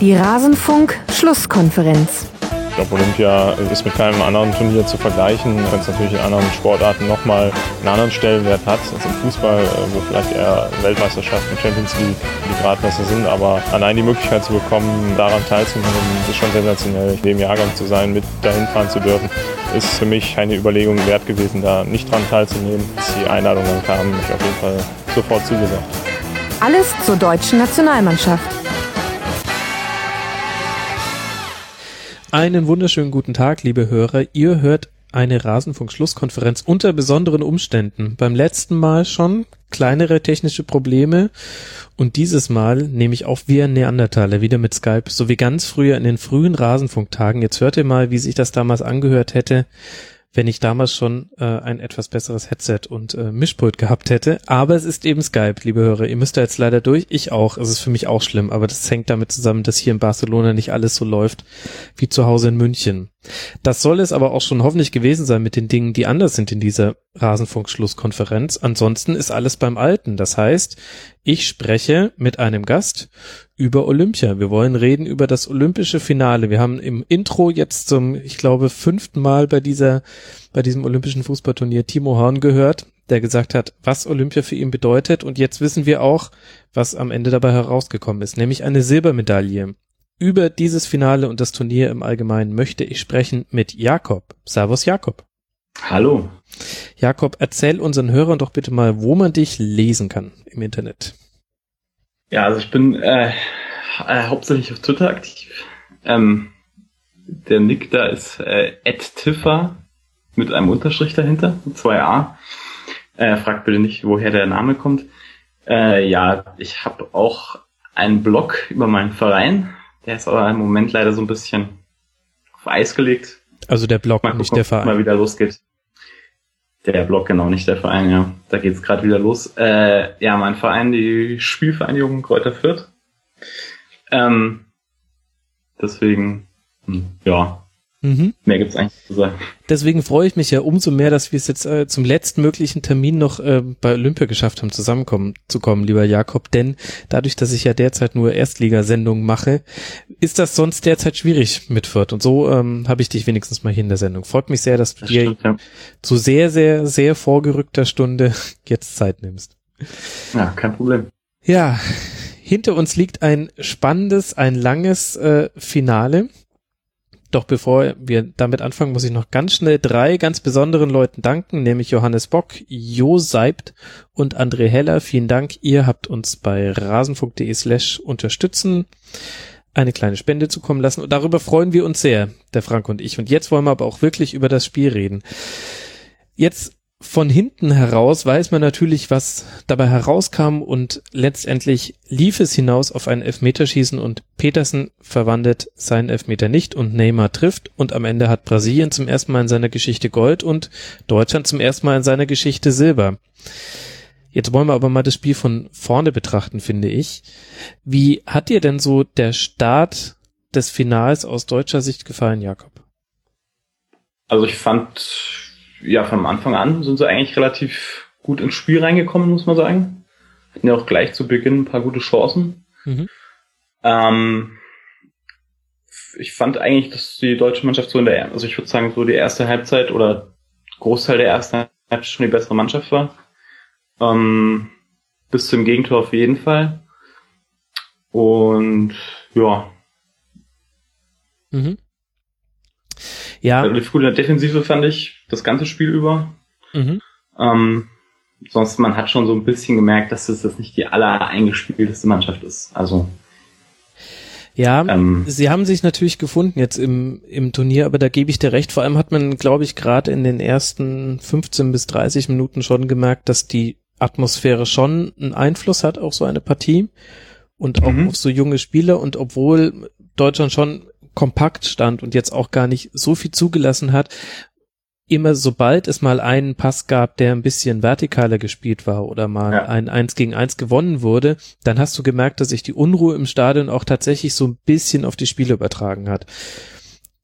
Die Rasenfunk-Schlusskonferenz. Ich glaube, Olympia ist mit keinem anderen Turnier zu vergleichen, wenn es natürlich in anderen Sportarten nochmal einen anderen Stellenwert hat als im Fußball, äh, wo vielleicht eher Weltmeisterschaften, Champions League die Gradmesser sind. Aber allein die Möglichkeit zu bekommen, daran teilzunehmen, ist schon sensationell. In dem Jahrgang zu sein, mit dahin fahren zu dürfen, ist für mich eine Überlegung wert gewesen, da nicht dran teilzunehmen. Als die Einladung dann kam, habe ich auf jeden Fall sofort zugesagt. Alles zur deutschen Nationalmannschaft. Einen wunderschönen guten Tag, liebe Hörer. Ihr hört eine Rasenfunk-Schlusskonferenz unter besonderen Umständen. Beim letzten Mal schon kleinere technische Probleme und dieses Mal nehme ich auf wie ein Neandertaler wieder mit Skype, so wie ganz früher in den frühen Rasenfunktagen. Jetzt hört ihr mal, wie sich das damals angehört hätte, wenn ich damals schon äh, ein etwas besseres Headset und äh, Mischpult gehabt hätte. Aber es ist eben Skype, liebe Hörer. Ihr müsst da jetzt leider durch. Ich auch. Es ist für mich auch schlimm. Aber das hängt damit zusammen, dass hier in Barcelona nicht alles so läuft wie zu Hause in München. Das soll es aber auch schon hoffentlich gewesen sein mit den Dingen, die anders sind in dieser Rasenfunk-Schlusskonferenz. Ansonsten ist alles beim Alten. Das heißt, ich spreche mit einem Gast über Olympia. Wir wollen reden über das olympische Finale. Wir haben im Intro jetzt zum, ich glaube, fünften Mal bei dieser, bei diesem olympischen Fußballturnier Timo Horn gehört, der gesagt hat, was Olympia für ihn bedeutet. Und jetzt wissen wir auch, was am Ende dabei herausgekommen ist, nämlich eine Silbermedaille. Über dieses Finale und das Turnier im Allgemeinen möchte ich sprechen mit Jakob. Servus Jakob. Hallo. Jakob, erzähl unseren Hörern doch bitte mal, wo man dich lesen kann im Internet. Ja, also ich bin äh, äh, hauptsächlich auf Twitter aktiv. Ähm, der Nick da ist äh, @tiffer mit einem Unterstrich dahinter, zwei A. Äh, fragt bitte nicht, woher der Name kommt. Äh, ja, ich habe auch einen Blog über meinen Verein, der ist aber im Moment leider so ein bisschen auf Eis gelegt. Also der Blog, mal nicht der Verein. Mal wieder losgeht. Der Blog, genau, nicht der Verein, ja. Da geht's gerade wieder los. Äh, ja, mein Verein, die Spielvereinigung Kräuter Fürth. Ähm, deswegen, hm, ja, Mhm. mehr gibt's eigentlich zu sagen. Deswegen freue ich mich ja umso mehr, dass wir es jetzt äh, zum letztmöglichen Termin noch äh, bei Olympia geschafft haben, zusammenkommen zu kommen, lieber Jakob. Denn dadurch, dass ich ja derzeit nur Erstligasendungen mache, ist das sonst derzeit schwierig mit Fürth. Und so ähm, habe ich dich wenigstens mal hier in der Sendung. Freut mich sehr, dass du Das dir stimmt, ja. zu sehr, sehr, sehr vorgerückter Stunde jetzt Zeit nimmst. ja, kein Problem. Ja, hinter uns liegt ein spannendes, ein langes äh, Finale. Doch bevor wir damit anfangen, muss ich noch ganz schnell drei ganz besonderen Leuten danken, nämlich Johannes Bock, Jo Seibt und André Heller. Vielen Dank. Ihr habt uns bei rasenfunk.de slash unterstützen eine kleine Spende zukommen lassen und darüber freuen wir uns sehr, der Frank und ich. Und jetzt wollen wir aber auch wirklich über das Spiel reden. Jetzt von hinten heraus weiß man natürlich, was dabei herauskam und letztendlich lief es hinaus auf ein Elfmeterschießen und Petersen verwandelt seinen Elfmeter nicht und Neymar trifft und am Ende hat Brasilien zum ersten Mal in seiner Geschichte Gold und Deutschland zum ersten Mal in seiner Geschichte Silber. Jetzt wollen wir aber mal das Spiel von vorne betrachten, finde ich. Wie hat dir denn so der Start des Finals aus deutscher Sicht gefallen, Jakob? Also ich fand, ja, von Anfang an sind sie eigentlich relativ gut ins Spiel reingekommen, muss man sagen. Hatten ja auch gleich zu Beginn ein paar gute Chancen. Mhm. Ähm, ich fand eigentlich, dass die deutsche Mannschaft so in der, also ich würde sagen, so die erste Halbzeit oder Großteil der ersten Halbzeit schon die bessere Mannschaft war. Ähm, bis zum Gegentor auf jeden Fall. Und ja, Mhm. Ja, lief gut in der Defensive, fand ich, das ganze Spiel über. mhm. Ähm, sonst man hat schon so ein bisschen gemerkt, dass es jetzt nicht die aller eingespielteste Mannschaft ist. Also ja, ähm, sie haben sich natürlich gefunden jetzt im, im Turnier, aber da gebe ich dir recht. Vor allem hat man, glaube ich, gerade in den ersten 15 bis 30 Minuten schon gemerkt, dass die Atmosphäre schon einen Einfluss hat auf so eine Partie und auch Mhm. auf so junge Spieler. Und obwohl Deutschland schon kompakt stand und jetzt auch gar nicht so viel zugelassen hat, immer sobald es mal einen Pass gab, der ein bisschen vertikaler gespielt war oder mal Ja. ein Eins gegen Eins gewonnen wurde, dann hast du gemerkt, dass sich die Unruhe im Stadion auch tatsächlich so ein bisschen auf die Spiele übertragen hat.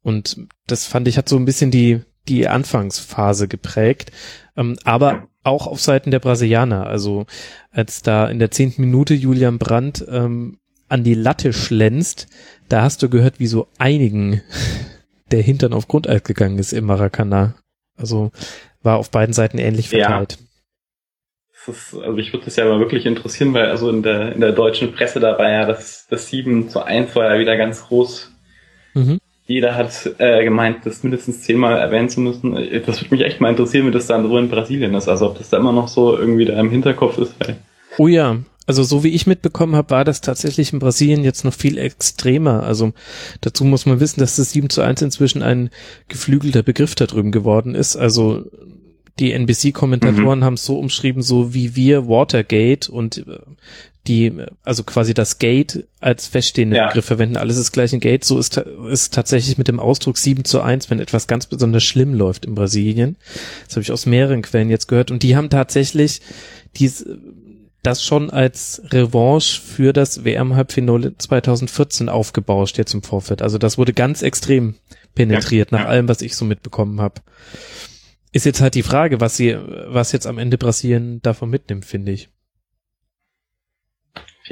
Und das fand ich hat so ein bisschen die, die Anfangsphase geprägt. Ähm, aber auch auf Seiten der Brasilianer. Also als da in der zehnten Minute Julian Brandt ähm, an die Latte schlänzt, da hast du gehört, wie so einigen der Hintern auf Grundeis gegangen ist im Maracanã. Also war auf beiden Seiten ähnlich verteilt. Ja. Ist, also ich würde das ja mal wirklich interessieren, weil also in der, in der deutschen Presse da war ja das, das 7 zu 1 war ja wieder ganz groß. Mhm. Jeder hat äh, gemeint, das mindestens zehnmal erwähnen zu müssen. Das würde mich echt mal interessieren, wie das dann so in Brasilien ist. Also ob das da immer noch so irgendwie da im Hinterkopf ist. Weil oh ja, also so wie ich mitbekommen habe, war das tatsächlich in Brasilien jetzt noch viel extremer. Also dazu muss man wissen, dass das 7 zu 1 inzwischen ein geflügelter Begriff da drüben geworden ist. Also die NBC-Kommentatoren mhm. haben es so umschrieben, so wie wir Watergate und äh, die, also quasi das Gate als feststehende ja. Begriff verwenden. Alles ist gleich ein Gate. So ist, ist tatsächlich mit dem Ausdruck 7 zu 1, wenn etwas ganz besonders schlimm läuft in Brasilien. Das habe ich aus mehreren Quellen jetzt gehört. Und die haben tatsächlich dies, das schon als Revanche für das WM-Halbfinale 2014 aufgebauscht jetzt im Vorfeld. Also das wurde ganz extrem penetriert ja, nach ja. allem, was ich so mitbekommen habe. Ist jetzt halt die Frage, was sie, was jetzt am Ende Brasilien davon mitnimmt, finde ich.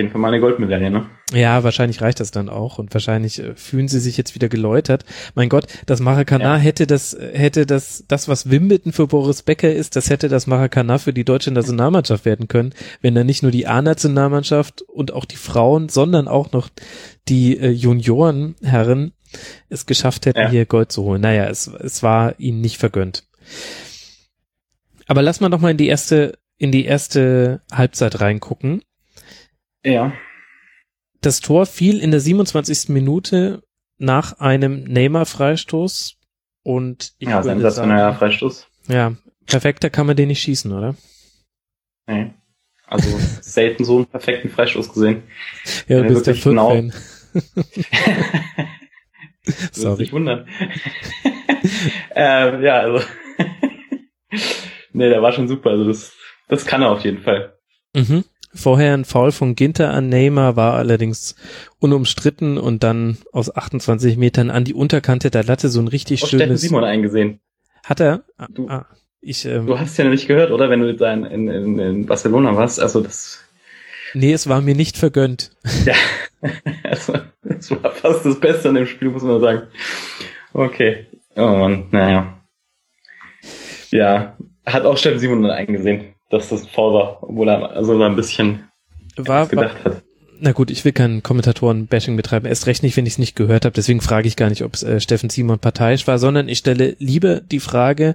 Jeden Fall mal eine Goldmedaille, ne? Ja, wahrscheinlich reicht das dann auch und wahrscheinlich äh, fühlen sie sich jetzt wieder geläutert. Mein Gott, das Maracanã ja. hätte das, hätte das, das was Wimbledon für Boris Becker ist, das hätte das Maracanã für die deutsche Nationalmannschaft werden können, wenn da nicht nur die A-Nationalmannschaft und auch die Frauen, sondern auch noch die äh, Juniorenherren es geschafft hätten, ja. hier Gold zu holen. Naja, es, es war ihnen nicht vergönnt. Aber lass mal noch mal in die erste, in die erste Halbzeit reingucken. Ja. Das Tor fiel in der 27. Minute nach einem Neymar-Freistoß und ich ja, sensationeller Freistoß. Ja, perfekter kann man den nicht schießen, oder? Nee. Also selten so einen perfekten Freistoß gesehen. Ja, du bist der genau. Fan. Sorry. Nicht wundern. äh, ja, also nee, der war schon super. Also das, das kann er auf jeden Fall. Mhm. Vorher ein Foul von Ginter an Neymar war allerdings unumstritten und dann aus 28 Metern an die Unterkante der Latte so ein richtig oh, schönes. Steffen Simon eingesehen. Hat er? Ah, du, ah, ich, ähm, du hast ja noch nicht gehört, oder? Wenn du da in, in, in Barcelona warst. Also das. Nee, es war mir nicht vergönnt. Ja, also, das war fast das Beste an dem Spiel, muss man sagen. Okay. Oh Mann, naja. Ja, hat auch Steffen Simon eingesehen dass das faul war, obwohl er also ein bisschen war, gedacht war, hat. Na gut, ich will keinen Kommentatoren-Bashing betreiben, erst recht nicht, wenn ich es nicht gehört habe, deswegen frage ich gar nicht, ob es äh, Steffen Simon parteiisch war, sondern ich stelle lieber die Frage,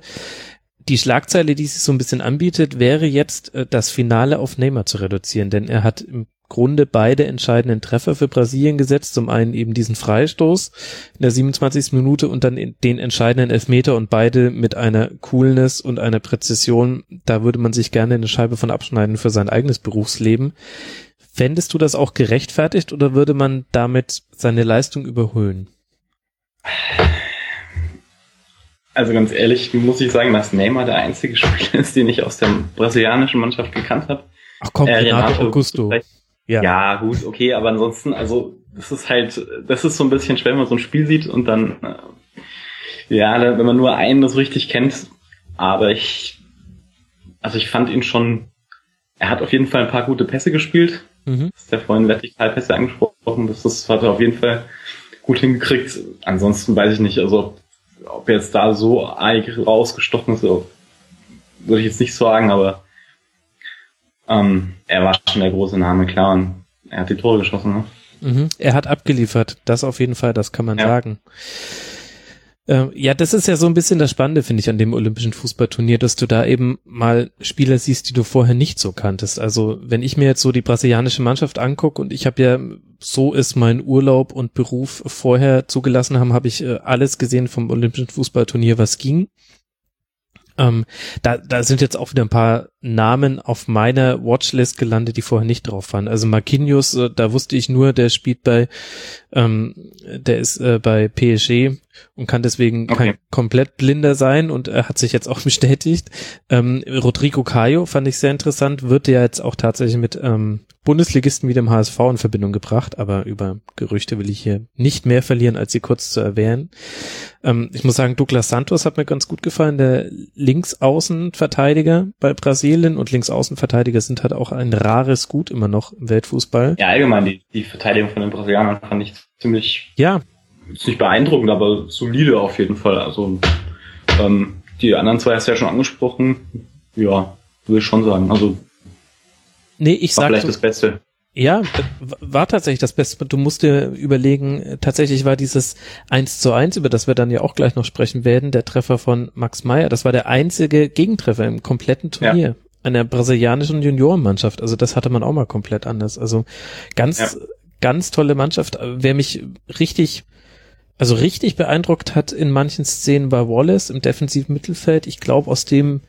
die Schlagzeile, die sich so ein bisschen anbietet, wäre jetzt äh, das Finale auf Neymar zu reduzieren, denn er hat im Grunde beide entscheidenden Treffer für Brasilien gesetzt. Zum einen eben diesen Freistoß in der 27. Minute und dann den entscheidenden Elfmeter und beide mit einer Coolness und einer Präzision. Da würde man sich gerne eine Scheibe von abschneiden für sein eigenes Berufsleben. Fändest du das auch gerechtfertigt oder würde man damit seine Leistung überholen? Also ganz ehrlich muss ich sagen, dass Neymar der einzige Spieler ist, den ich aus der brasilianischen Mannschaft gekannt habe. Ach komm, äh, Renato, Renato Augusto. Ja. ja, gut, okay, aber ansonsten, also das ist halt, das ist so ein bisschen schwer, wenn man so ein Spiel sieht und dann, äh, ja, wenn man nur einen das richtig kennt, aber ich, also ich fand ihn schon, er hat auf jeden Fall ein paar gute Pässe gespielt. Mhm. Das ist der vorhin Vertikalpässe angesprochen, das, das hat er auf jeden Fall gut hingekriegt. Ansonsten weiß ich nicht, also ob, ob jetzt da so rausgestochen ist, würde ich jetzt nicht sagen, aber ähm, er war schon der große Name, klar, und er hat die Tore geschossen. Ne? Mhm. Er hat abgeliefert, das auf jeden Fall, das kann man ja. sagen. Ähm, ja, das ist ja so ein bisschen das Spannende, finde ich, an dem Olympischen Fußballturnier, dass du da eben mal Spieler siehst, die du vorher nicht so kanntest. Also wenn ich mir jetzt so die brasilianische Mannschaft angucke und ich habe ja, so ist mein Urlaub und Beruf vorher zugelassen haben, habe ich äh, alles gesehen vom Olympischen Fußballturnier, was ging. Ähm, da, da sind jetzt auch wieder ein paar Namen auf meiner Watchlist gelandet, die vorher nicht drauf waren. Also Marquinhos, äh, da wusste ich nur, der spielt bei, ähm, der ist äh, bei PSG und kann deswegen okay. kein komplett blinder sein und er hat sich jetzt auch bestätigt. Ähm, Rodrigo Caio fand ich sehr interessant, wird ja jetzt auch tatsächlich mit ähm, Bundesligisten wie dem HSV in Verbindung gebracht, aber über Gerüchte will ich hier nicht mehr verlieren, als sie kurz zu erwähnen. Ähm, ich muss sagen, Douglas Santos hat mir ganz gut gefallen, der Linksaußenverteidiger bei Brasilien fehlen und Linksaußenverteidiger sind halt auch ein rares Gut immer noch im Weltfußball. Ja, allgemein, die, die Verteidigung von den Brasilianern fand ich ziemlich, Ja, ist nicht beeindruckend, aber solide auf jeden Fall. Also, ähm, die anderen zwei hast du ja schon angesprochen. Ja, würde ich schon sagen. Also, nee, ich war sag vielleicht so, das Beste. Ja, war tatsächlich das Beste. Du musst dir überlegen, äh, tatsächlich war dieses 1 zu 1, über das wir dann ja auch gleich noch sprechen werden, der Treffer von Max Meyer, das war der einzige Gegentreffer im kompletten Turnier einer brasilianischen Juniorenmannschaft. Also das hatte man auch mal komplett anders. Also ganz, Ja. ganz tolle Mannschaft. Wer mich richtig, also richtig beeindruckt hat in manchen Szenen war Wallace im defensiven Mittelfeld. Ich glaube, aus dem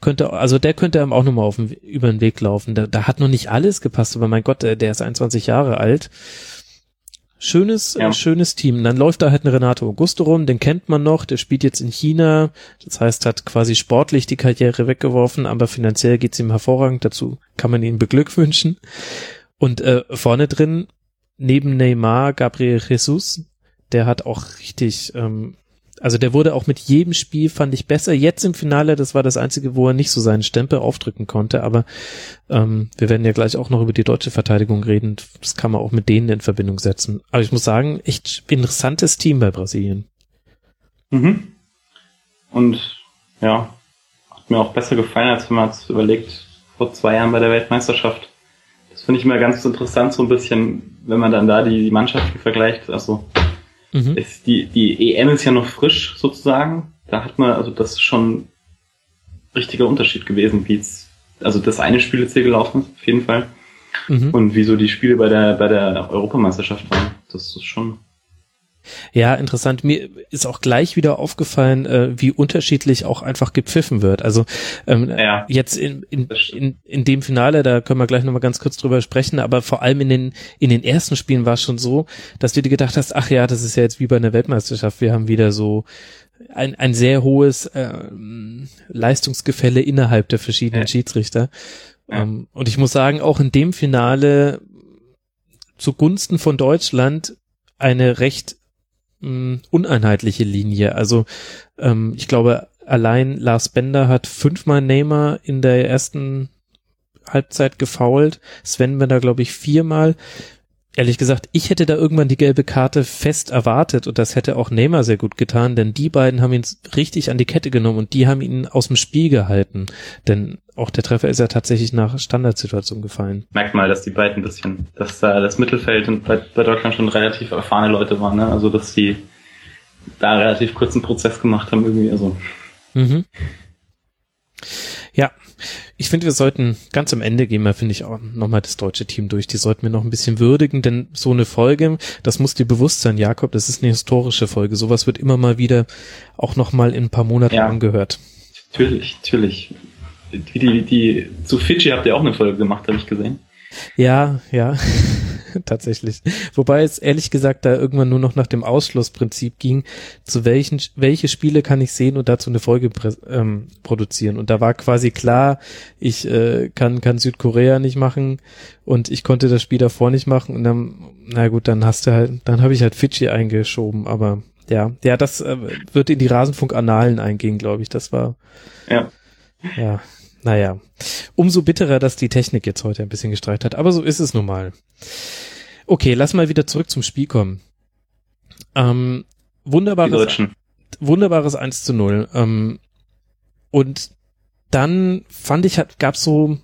könnte, also der könnte einem auch nochmal auf den, über den Weg laufen. Da, da hat noch nicht alles gepasst, aber mein Gott, der, der ist 21 Jahre alt. Schönes, Ja. äh, schönes Team. Dann läuft da halt ein Renato Augusto rum, den kennt man noch, der spielt jetzt in China. Das heißt, hat quasi sportlich die Karriere weggeworfen, aber finanziell geht's ihm hervorragend. Dazu kann man ihn beglückwünschen. Und äh, vorne drin, neben Neymar, Gabriel Jesus, der hat auch richtig, ähm, also der wurde auch mit jedem Spiel, fand ich, besser. Jetzt im Finale, das war das Einzige, wo er nicht so seinen Stempel aufdrücken konnte, aber ähm, wir werden ja gleich auch noch über die deutsche Verteidigung reden. Das kann man auch mit denen in Verbindung setzen. Aber ich muss sagen, echt interessantes Team bei Brasilien. Mhm. Und ja, hat mir auch besser gefallen, als wenn man es überlegt, vor zwei Jahren bei der Weltmeisterschaft. Das finde ich immer ganz interessant, so ein bisschen, wenn man dann da die, die Mannschaften vergleicht. Also Mhm. ist die, die EM ist ja noch frisch sozusagen. Da hat man, also das ist schon ein richtiger Unterschied gewesen, wie es, also das eine Spiel jetzt hier gelaufen ist, auf jeden Fall. Mhm. Und wieso die Spiele bei der, bei der Europameisterschaft waren. Das ist schon, Ja, interessant. Mir ist auch gleich wieder aufgefallen, äh, wie unterschiedlich auch einfach gepfiffen wird. Also ähm, Ja. jetzt in, in, in, in dem Finale, da können wir gleich nochmal ganz kurz drüber sprechen, aber vor allem in den, in den ersten Spielen war es schon so, dass du dir gedacht hast, ach ja, das ist ja jetzt wie bei einer Weltmeisterschaft, wir haben wieder so ein, ein sehr hohes ähm, Leistungsgefälle innerhalb der verschiedenen Ja. Schiedsrichter. Ja. Ähm, und ich muss sagen, auch in dem Finale zugunsten von Deutschland eine recht mh, uneinheitliche Linie. Also ähm, ich glaube, allein Lars Bender hat fünfmal Neymar in der ersten Halbzeit gefoult. Sven Bender, glaube ich, viermal. Ehrlich gesagt, ich hätte da irgendwann die gelbe Karte fest erwartet und das hätte auch Neymar sehr gut getan, denn die beiden haben ihn richtig an die Kette genommen und die haben ihn aus dem Spiel gehalten. Denn auch der Treffer ist ja tatsächlich nach Standardsituation gefallen. merkt mal, dass die beiden ein bisschen, dass da das Mittelfeld und bei, bei Deutschland schon relativ erfahrene Leute waren, ne? Also dass die da relativ kurzen Prozess gemacht haben irgendwie. Also Mhm. Ja, ich finde, wir sollten ganz am Ende gehen wir, finde ich, auch nochmal das deutsche Team durch. Die sollten wir noch ein bisschen würdigen, denn so eine Folge, das muss dir bewusst sein, Jakob, das ist eine historische Folge. Sowas wird immer mal wieder auch nochmal in ein paar Monaten Ja. angehört. natürlich, natürlich. Die, die, die, zu Fidschi habt ihr auch eine Folge gemacht, habe ich gesehen. Ja, ja, tatsächlich. Wobei es ehrlich gesagt da irgendwann nur noch nach dem Ausschlussprinzip ging, zu welchen, welche Spiele kann ich sehen und dazu eine Folge ähm, produzieren. Und da war quasi klar, ich äh, kann, kann Südkorea nicht machen und ich konnte das Spiel davor nicht machen und dann, na gut, dann hast du halt, dann habe ich halt Fidschi eingeschoben, aber ja, ja, das äh, wird in die Rasenfunk-Annalen eingehen, glaube ich. Das war, Ja. ja, naja. Umso bitterer, dass die Technik jetzt heute ein bisschen gestreikt hat. Aber so ist es nun mal. Okay, lass mal wieder zurück zum Spiel kommen. Ähm, wunderbares, wunderbares 1 zu 0. Ähm, und dann fand ich, hat, gab so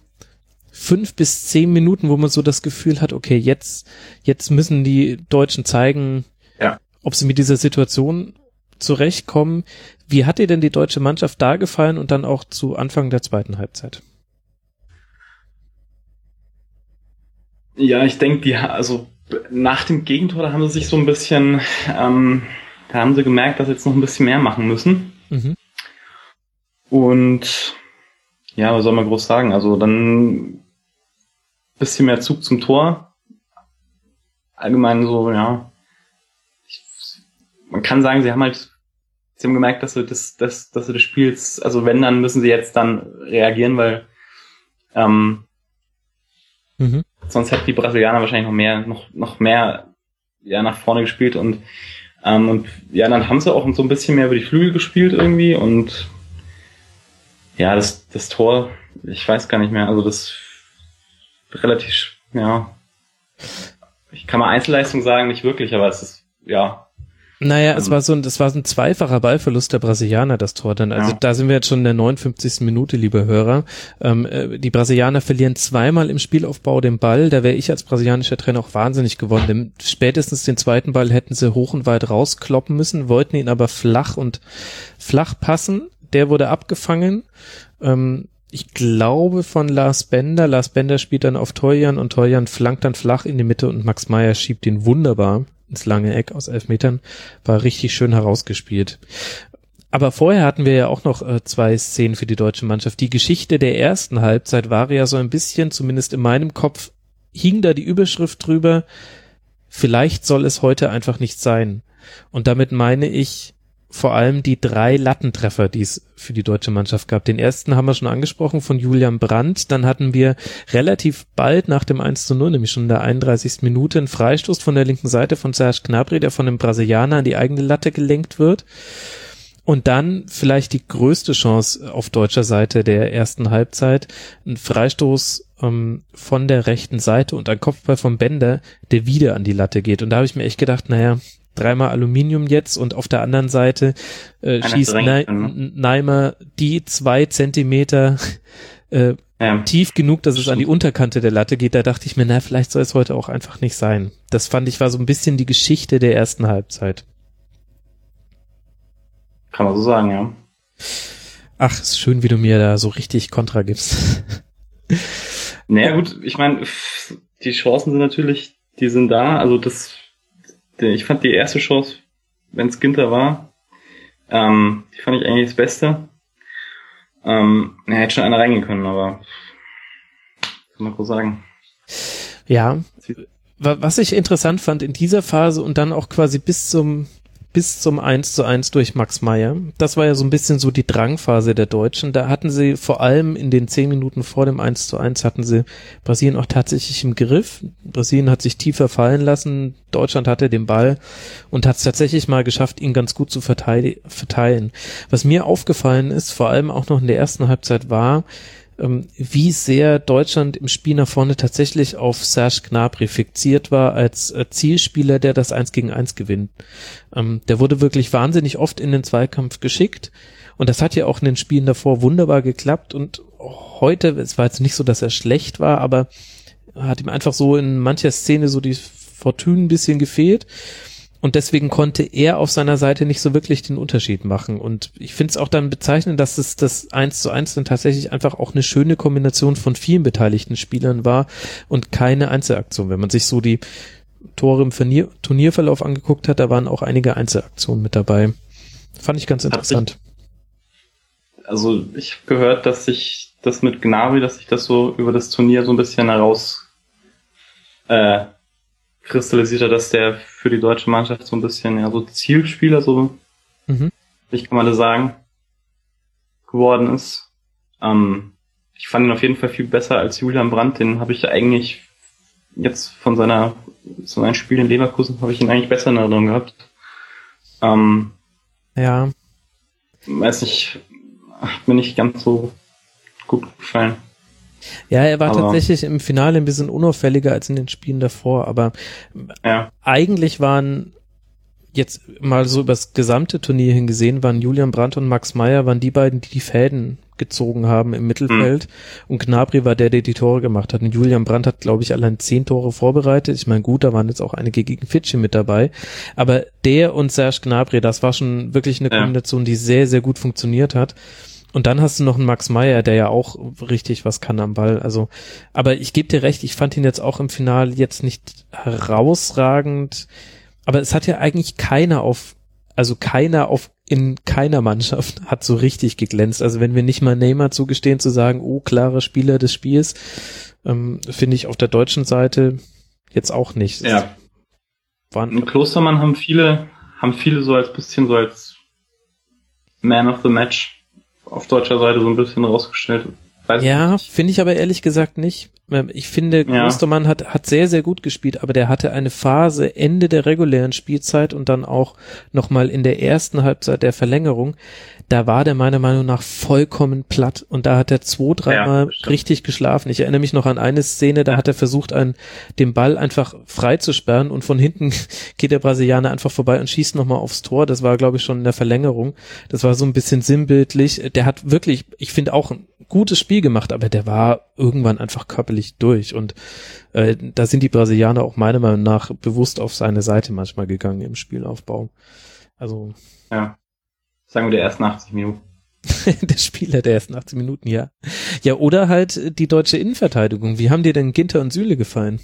fünf bis zehn Minuten, wo man so das Gefühl hat, okay, jetzt, jetzt müssen die Deutschen zeigen, Ja. ob sie mit dieser Situation zurechtkommen. Wie hat dir denn die deutsche Mannschaft da gefallen und dann auch zu Anfang der zweiten Halbzeit? Ja, ich denke, die, also nach dem Gegentor, da haben sie sich so ein bisschen, ähm, da haben sie gemerkt, dass sie jetzt noch ein bisschen mehr machen müssen. Mhm. Und ja, was soll man groß sagen? Also dann bisschen mehr Zug zum Tor. Allgemein so, ja. Ich, man kann sagen, sie haben halt, sie haben gemerkt, dass sie das, dass, dass sie das Spiel also wenn, dann müssen sie jetzt dann reagieren, weil ähm, Mhm. sonst hätten die Brasilianer wahrscheinlich noch mehr, noch, noch mehr ja, nach vorne gespielt und ähm, und ja, dann haben sie auch so ein bisschen mehr über die Flügel gespielt irgendwie und Ja, das, das Tor, ich weiß gar nicht mehr, also das relativ, ja. Ich kann mal Einzelleistung sagen, nicht wirklich, aber es ist, ja, naja, es war so ein, das war so ein zweifacher Ballverlust der Brasilianer, das Tor dann. Also ja. da sind wir jetzt schon in der 59. Minute, liebe Hörer. Ähm, äh, die Brasilianer verlieren zweimal im Spielaufbau den Ball. Da wäre ich als brasilianischer Trainer auch wahnsinnig geworden. Denn spätestens den zweiten Ball hätten sie hoch und weit rauskloppen müssen, wollten ihn aber flach und flach passen. Der wurde abgefangen. Ähm, ich glaube von Lars Bender. Lars Bender spielt dann auf Teujan und Teujan flankt dann flach in die Mitte und Max Meyer schiebt ihn wunderbar ins lange Eck aus elf Metern. War richtig schön herausgespielt. Aber vorher hatten wir ja auch noch äh, zwei Szenen für die deutsche Mannschaft. Die Geschichte der ersten Halbzeit war ja so ein bisschen, zumindest in meinem Kopf, hing da die Überschrift drüber, vielleicht soll es heute einfach nicht sein. Und damit meine ich, vor allem die drei Lattentreffer, die es für die deutsche Mannschaft gab. Den ersten haben wir schon angesprochen von Julian Brandt. Dann hatten wir relativ bald nach dem 1 zu 0, nämlich schon in der 31. Minute, einen Freistoß von der linken Seite von Serge Gnabry, der von einem Brasilianer an die eigene Latte gelenkt wird. Und dann vielleicht die größte Chance auf deutscher Seite der ersten Halbzeit, ein Freistoß ähm, von der rechten Seite und ein Kopfball vom Bender, der wieder an die Latte geht. Und da habe ich mir echt gedacht, naja, dreimal Aluminium jetzt und auf der anderen Seite äh, schießt ne Neimer die zwei Zentimeter äh, ja. tief genug, dass es an die Unterkante der Latte geht. Da dachte ich mir, na, vielleicht soll es heute auch einfach nicht sein. Das fand ich war so ein bisschen die Geschichte der ersten Halbzeit. Kann man so sagen, ja. Ach, ist schön, wie du mir da so richtig Kontra gibst. Naja, gut, ich meine, die Chancen sind natürlich, die sind da. Also das ich fand die erste Chance, wenn es Ginter war, ähm, die fand ich eigentlich das Beste. Ähm, er hätte schon einer reingehen können, aber kann man groß sagen. Ja. Was ich interessant fand in dieser Phase und dann auch quasi bis zum bis zum 1 zu 1 durch Max Meyer. Das war ja so ein bisschen so die Drangphase der Deutschen. Da hatten sie vor allem in den zehn Minuten vor dem 1 zu 1 hatten sie Brasilien auch tatsächlich im Griff. Brasilien hat sich tiefer fallen lassen. Deutschland hatte den Ball und hat es tatsächlich mal geschafft, ihn ganz gut zu verteilen. Was mir aufgefallen ist, vor allem auch noch in der ersten Halbzeit war, wie sehr Deutschland im Spiel nach vorne tatsächlich auf Serge Gnabry fixiert war als äh, Zielspieler, der das Eins gegen Eins gewinnt. Ähm, der wurde wirklich wahnsinnig oft in den Zweikampf geschickt und das hat ja auch in den Spielen davor wunderbar geklappt und heute, es war jetzt nicht so, dass er schlecht war, aber hat ihm einfach so in mancher Szene so die Fortune ein bisschen gefehlt. Und deswegen konnte er auf seiner Seite nicht so wirklich den Unterschied machen. Und ich finde es auch dann bezeichnend, dass es das eins zu eins dann tatsächlich einfach auch eine schöne Kombination von vielen beteiligten Spielern war und keine Einzelaktion. Wenn man sich so die Tore im Turnier Turnierverlauf angeguckt hat, da waren auch einige Einzelaktionen mit dabei. Fand ich ganz interessant. also ich habe gehört, dass sich das mit Gnabry, dass sich das so über das Turnier so ein bisschen heraus äh, kristallisiert hat, dass der für die deutsche Mannschaft so ein bisschen ja so Zielspieler, so mhm. ich kann mal das sagen, geworden ist. Ähm, ich fand ihn auf jeden Fall viel besser als Julian Brandt, den habe ich eigentlich jetzt von seiner so ein Spiel in Leverkusen habe ich ihn eigentlich besser in Erinnerung gehabt. Ähm, ja. Weiß nicht, hat mir nicht ganz so gut gefallen. Ja, er war aber tatsächlich im Finale ein bisschen unauffälliger als in den Spielen davor, aber ja. eigentlich waren jetzt mal so übers gesamte Turnier hingesehen, waren Julian Brandt und Max Meyer, waren die beiden, die die Fäden gezogen haben im Mittelfeld. Mhm. Und Gnabry war der, der die Tore gemacht hat. Und Julian Brandt hat, glaube ich, allein zehn Tore vorbereitet. Ich meine, gut, da waren jetzt auch einige gegen Fidschi mit dabei. Aber der und Serge Gnabry, das war schon wirklich eine Kombination, die sehr, sehr gut funktioniert hat. Und dann hast du noch einen Max Meyer, der ja auch richtig was kann am Ball. Also, aber ich gebe dir recht, ich fand ihn jetzt auch im Finale jetzt nicht herausragend. Aber es hat ja eigentlich keiner auf, also keiner auf in keiner Mannschaft hat so richtig geglänzt. Also wenn wir nicht mal Neymar zugestehen zu sagen, oh, klarer Spieler des Spiels, ähm, finde ich auf der deutschen Seite jetzt auch nicht. Ja. Waren Klostermann haben viele, haben viele so als bisschen so als Man of the Match auf deutscher Seite so ein bisschen rausgestellt. Weiß Ja, finde ich aber ehrlich gesagt nicht. Ähm, Ich finde, Ja. Klostermann hat, hat sehr, sehr gut gespielt, aber der hatte eine Phase Ende der regulären Spielzeit und dann auch nochmal in der ersten Halbzeit der Verlängerung. Da war der meiner Meinung nach vollkommen platt und da hat er zwei, dreimal stimmt. richtig geschlafen. Ich erinnere mich noch an eine Szene, da hat er versucht, einen, den Ball einfach frei zu sperren und von hinten geht der Brasilianer einfach vorbei und schießt nochmal aufs Tor. Das war, glaube ich, schon in der Verlängerung. Das war so ein bisschen sinnbildlich. Der hat wirklich, ich finde auch ein gutes Spiel gemacht, aber der war irgendwann einfach körperlich durch und äh, da sind die Brasilianer auch meiner Meinung nach bewusst auf seine Seite manchmal gegangen im Spielaufbau. Also Ja. Sagen wir der ersten 80 Minuten. der Spieler der ersten 18 Minuten, ja. Ja, oder halt die deutsche Innenverteidigung. Wie haben dir denn Ginter und Süle gefallen?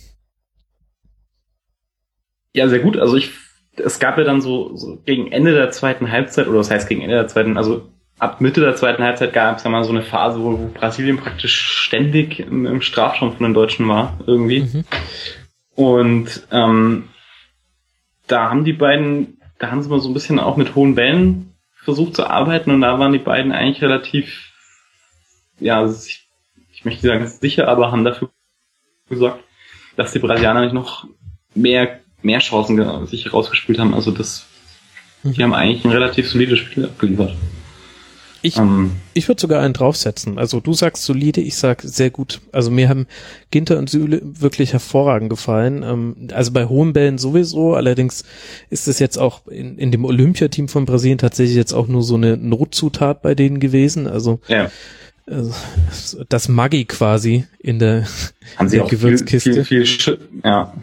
Ja, sehr gut. Also ich, es gab ja dann so, so gegen Ende der zweiten Halbzeit, oder was heißt gegen Ende der zweiten, also ab Mitte der zweiten Halbzeit gab es ja mal so eine Phase, wo, Brasilien praktisch ständig im, im Strafraum von den Deutschen war, irgendwie. Mhm. Und ähm, da haben die beiden, da haben sie mal so ein bisschen auch mit hohen Wellen versucht zu arbeiten und da waren die beiden eigentlich relativ, ja, ich, ich möchte sagen sicher, aber haben dafür gesorgt, dass die Brasilianer nicht noch mehr mehr Chancen sich herausgespielt haben. Also das, die haben eigentlich ein relativ solides Spiel abgeliefert. Ich, Ähm, ich würde sogar einen draufsetzen. Also du sagst solide, ich sag sehr gut. Also mir haben Ginter und Süle wirklich hervorragend gefallen. Ähm, also bei hohen Bällen sowieso. Allerdings ist es jetzt auch in, in dem Olympiateam von Brasilien tatsächlich jetzt auch nur so eine Notzutat bei denen gewesen. Also ja, äh, das Maggi quasi in der haben sie der auch viel, Gewürzkiste. viel, viel, Sch- ja,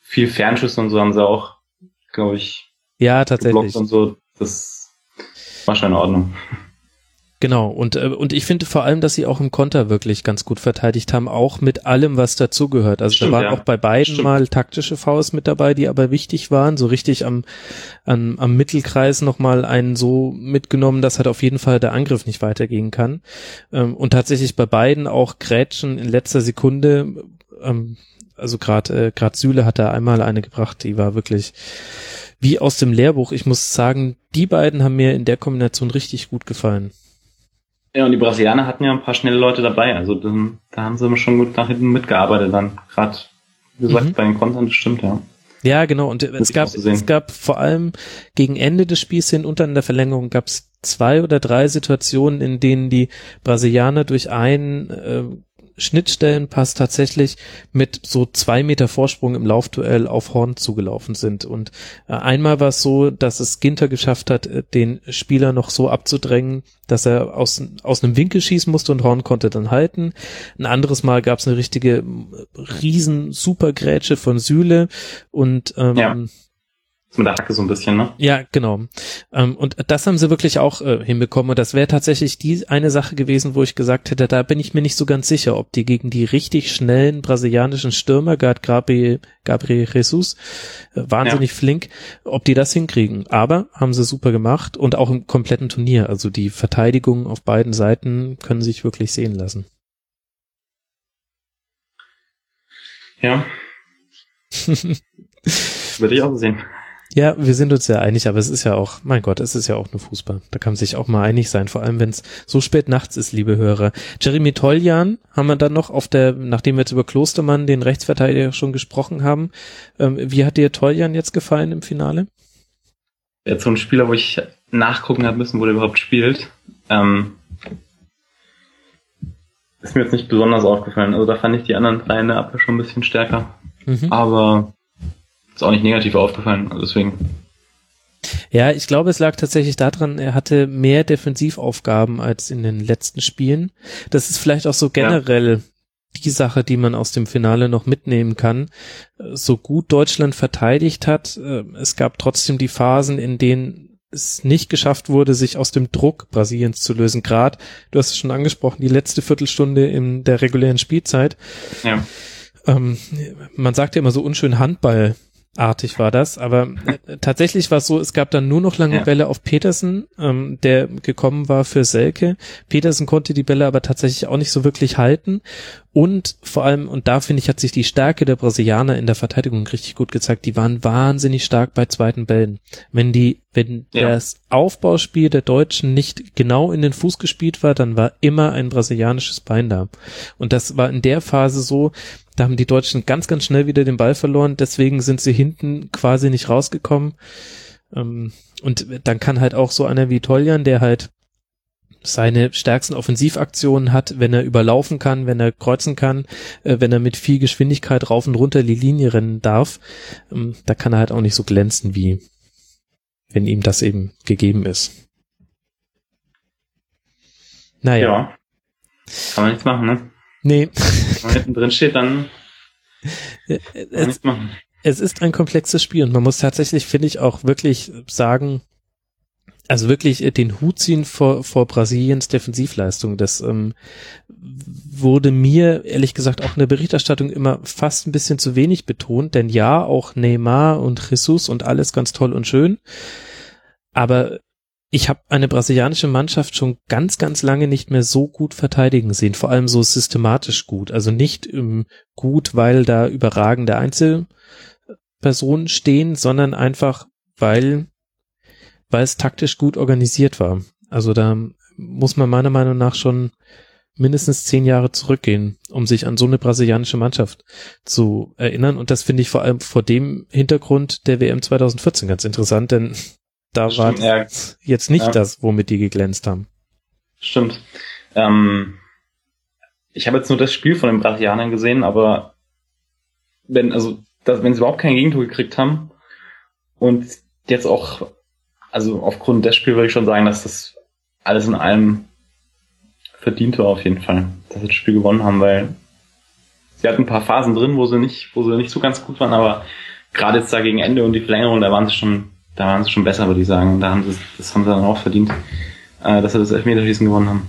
viel Fernschüsse und so haben sie auch, glaube ich, ja tatsächlich und so. Das war schon in Ordnung. Genau, und, äh, und ich finde vor allem, dass sie auch im Konter wirklich ganz gut verteidigt haben, auch mit allem, was dazugehört. Also Stimmt, da waren ja. auch bei beiden Stimmt. mal taktische Fouls mit dabei, die aber wichtig waren, so richtig am, am, am Mittelkreis nochmal einen so mitgenommen, dass halt auf jeden Fall der Angriff nicht weitergehen kann. Ähm, und tatsächlich bei beiden auch Grätschen in letzter Sekunde, ähm, also gerade äh, grad Süle hat da einmal eine gebracht, die war wirklich wie aus dem Lehrbuch. Ich muss sagen, die beiden haben mir in der Kombination richtig gut gefallen. Ja, und die Brasilianer hatten ja ein paar schnelle Leute dabei. Also dann, da haben sie schon gut nach hinten mitgearbeitet dann. Gerade, wie gesagt, Mhm. bei den Kontern, das stimmt, ja. Ja, genau. Und es gab, es gab vor allem gegen Ende des Spiels hin und dann in der Verlängerung gab es zwei oder drei Situationen, in denen die Brasilianer durch einen äh, Schnittstellenpass tatsächlich mit so zwei Meter Vorsprung im Laufduell auf Horn zugelaufen sind. Und äh, einmal war es so, dass es Ginter geschafft hat, äh, den Spieler noch so abzudrängen, dass er aus, aus einem Winkel schießen musste und Horn konnte dann halten. Ein anderes Mal gab es eine richtige äh, riesen Supergrätsche von Süle und ähm, Ja. Mit der Hacke so ein bisschen, ne? ja, genau. Ähm, und das haben sie wirklich auch äh, hinbekommen. Und das wäre tatsächlich die eine Sache gewesen, wo ich gesagt hätte, da bin ich mir nicht so ganz sicher, ob die gegen die richtig schnellen brasilianischen Stürmer, gerade Gabriel, Gabriel Jesus, äh, wahnsinnig flink, ob die das hinkriegen. Aber haben sie super gemacht und auch im kompletten Turnier. Also die Verteidigung auf beiden Seiten können sich wirklich sehen lassen. Ja, würde ich auch sehen. Ja, wir sind uns ja einig, aber es ist ja auch, mein Gott, es ist ja auch nur Fußball. Da kann man sich auch mal einig sein, vor allem wenn es so spät nachts ist, liebe Hörer. Jeremy Toljan haben wir dann noch auf der, nachdem wir jetzt über Klostermann, den Rechtsverteidiger, schon gesprochen haben. Ähm, wie hat dir Toljan jetzt gefallen im Finale? Jetzt so ein Spieler, wo ich nachgucken habe müssen, wo der überhaupt spielt. Ähm, ist mir jetzt nicht besonders aufgefallen. Also da fand ich die anderen drei in der Abwehr schon ein bisschen stärker. Mhm. Aber ist auch nicht negativ aufgefallen. Also deswegen. Ja, ich glaube, es lag tatsächlich daran, er hatte mehr Defensivaufgaben als in den letzten Spielen. Das ist vielleicht auch so generell die Sache, die man aus dem Finale noch mitnehmen kann. So gut Deutschland verteidigt hat, äh, es gab trotzdem die Phasen, in denen es nicht geschafft wurde, sich aus dem Druck Brasiliens zu lösen. Gerade, du hast es schon angesprochen, die letzte Viertelstunde in der regulären Spielzeit. Ja. Ähm, man sagt ja immer so unschön Handball. Artig war das, aber äh, tatsächlich war es so, es gab dann nur noch lange Ja. Bälle auf Petersen, ähm, der gekommen war für Selke. Petersen konnte die Bälle aber tatsächlich auch nicht so wirklich halten und vor allem, und da finde ich, hat sich die Stärke der Brasilianer in der Verteidigung richtig gut gezeigt, die waren wahnsinnig stark bei zweiten Bällen. Wenn die Wenn Ja. das Aufbauspiel der Deutschen nicht genau in den Fuß gespielt war, dann war immer ein brasilianisches Bein da. Und das war in der Phase so, da haben die Deutschen ganz, ganz schnell wieder den Ball verloren, deswegen sind sie hinten quasi nicht rausgekommen. Ähm, Und dann kann halt auch so einer wie Toljan, der halt seine stärksten Offensivaktionen hat, wenn er überlaufen kann, wenn er kreuzen kann, äh, wenn er mit viel Geschwindigkeit rauf und runter die Linie rennen darf, ähm, da kann er halt auch nicht so glänzen, wie wenn ihm das eben gegeben ist. Naja, Ja. Kann man nichts machen, ne? nee, Wenn man hinten drin steht, dann kann man nichts machen. es ist ein komplexes Spiel und man muss tatsächlich, finde ich, auch wirklich sagen, also wirklich äh, den Hut ziehen vor, vor Brasiliens Defensivleistung. Das ähm, wurde mir ehrlich gesagt auch in der Berichterstattung immer fast ein bisschen zu wenig betont, denn ja, auch Neymar und Jesus und alles ganz toll und schön, aber ich habe eine brasilianische Mannschaft schon ganz, ganz lange nicht mehr so gut verteidigen sehen, vor allem so systematisch gut. Also nicht ähm, gut, weil da überragende Einzelpersonen stehen, sondern einfach, weil, weil es taktisch gut organisiert war. Also da muss man meiner Meinung nach schon mindestens zehn Jahre zurückgehen, um sich an so eine brasilianische Mannschaft zu erinnern. Und das finde ich vor allem vor dem Hintergrund der WM 2014 ganz interessant, denn da war Stimmt, ja. jetzt nicht Ja. das, womit die geglänzt haben. Stimmt. Ähm, ich habe jetzt nur das Spiel von den Brasilianern gesehen, aber wenn, also, dass, wenn sie überhaupt kein Gegentor gekriegt haben und jetzt auch, also aufgrund des Spiels würde ich schon sagen, dass das alles in allem verdient war auf jeden Fall, dass sie das Spiel gewonnen haben, weil sie hatten ein paar Phasen drin, wo sie nicht, wo sie nicht so ganz gut waren, aber gerade jetzt da gegen Ende und die Verlängerung, da waren sie schon, da waren sie schon besser, würde ich sagen. Da haben sie, das haben sie dann auch verdient, äh, dass sie das Elfmeterschießen gewonnen haben.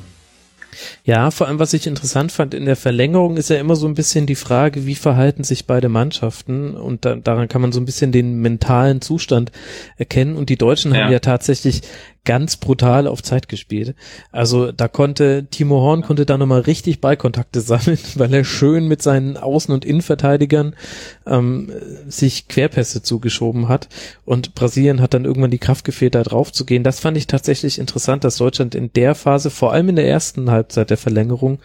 Ja, vor allem, was ich interessant fand, in der Verlängerung ist ja immer so ein bisschen die Frage, wie verhalten sich beide Mannschaften und da, daran kann man so ein bisschen den mentalen Zustand erkennen und die Deutschen Ja. haben ja tatsächlich ganz brutal auf Zeit gespielt. Also da konnte Timo Horn konnte da nochmal richtig Ballkontakte sammeln, weil er schön mit seinen Außen- und Innenverteidigern ähm, sich Querpässe zugeschoben hat und Brasilien hat dann irgendwann die Kraft gefehlt, da drauf zu gehen. Das fand ich tatsächlich interessant, dass Deutschland in der Phase, vor allem in der ersten Halbzeit der Verlängerung,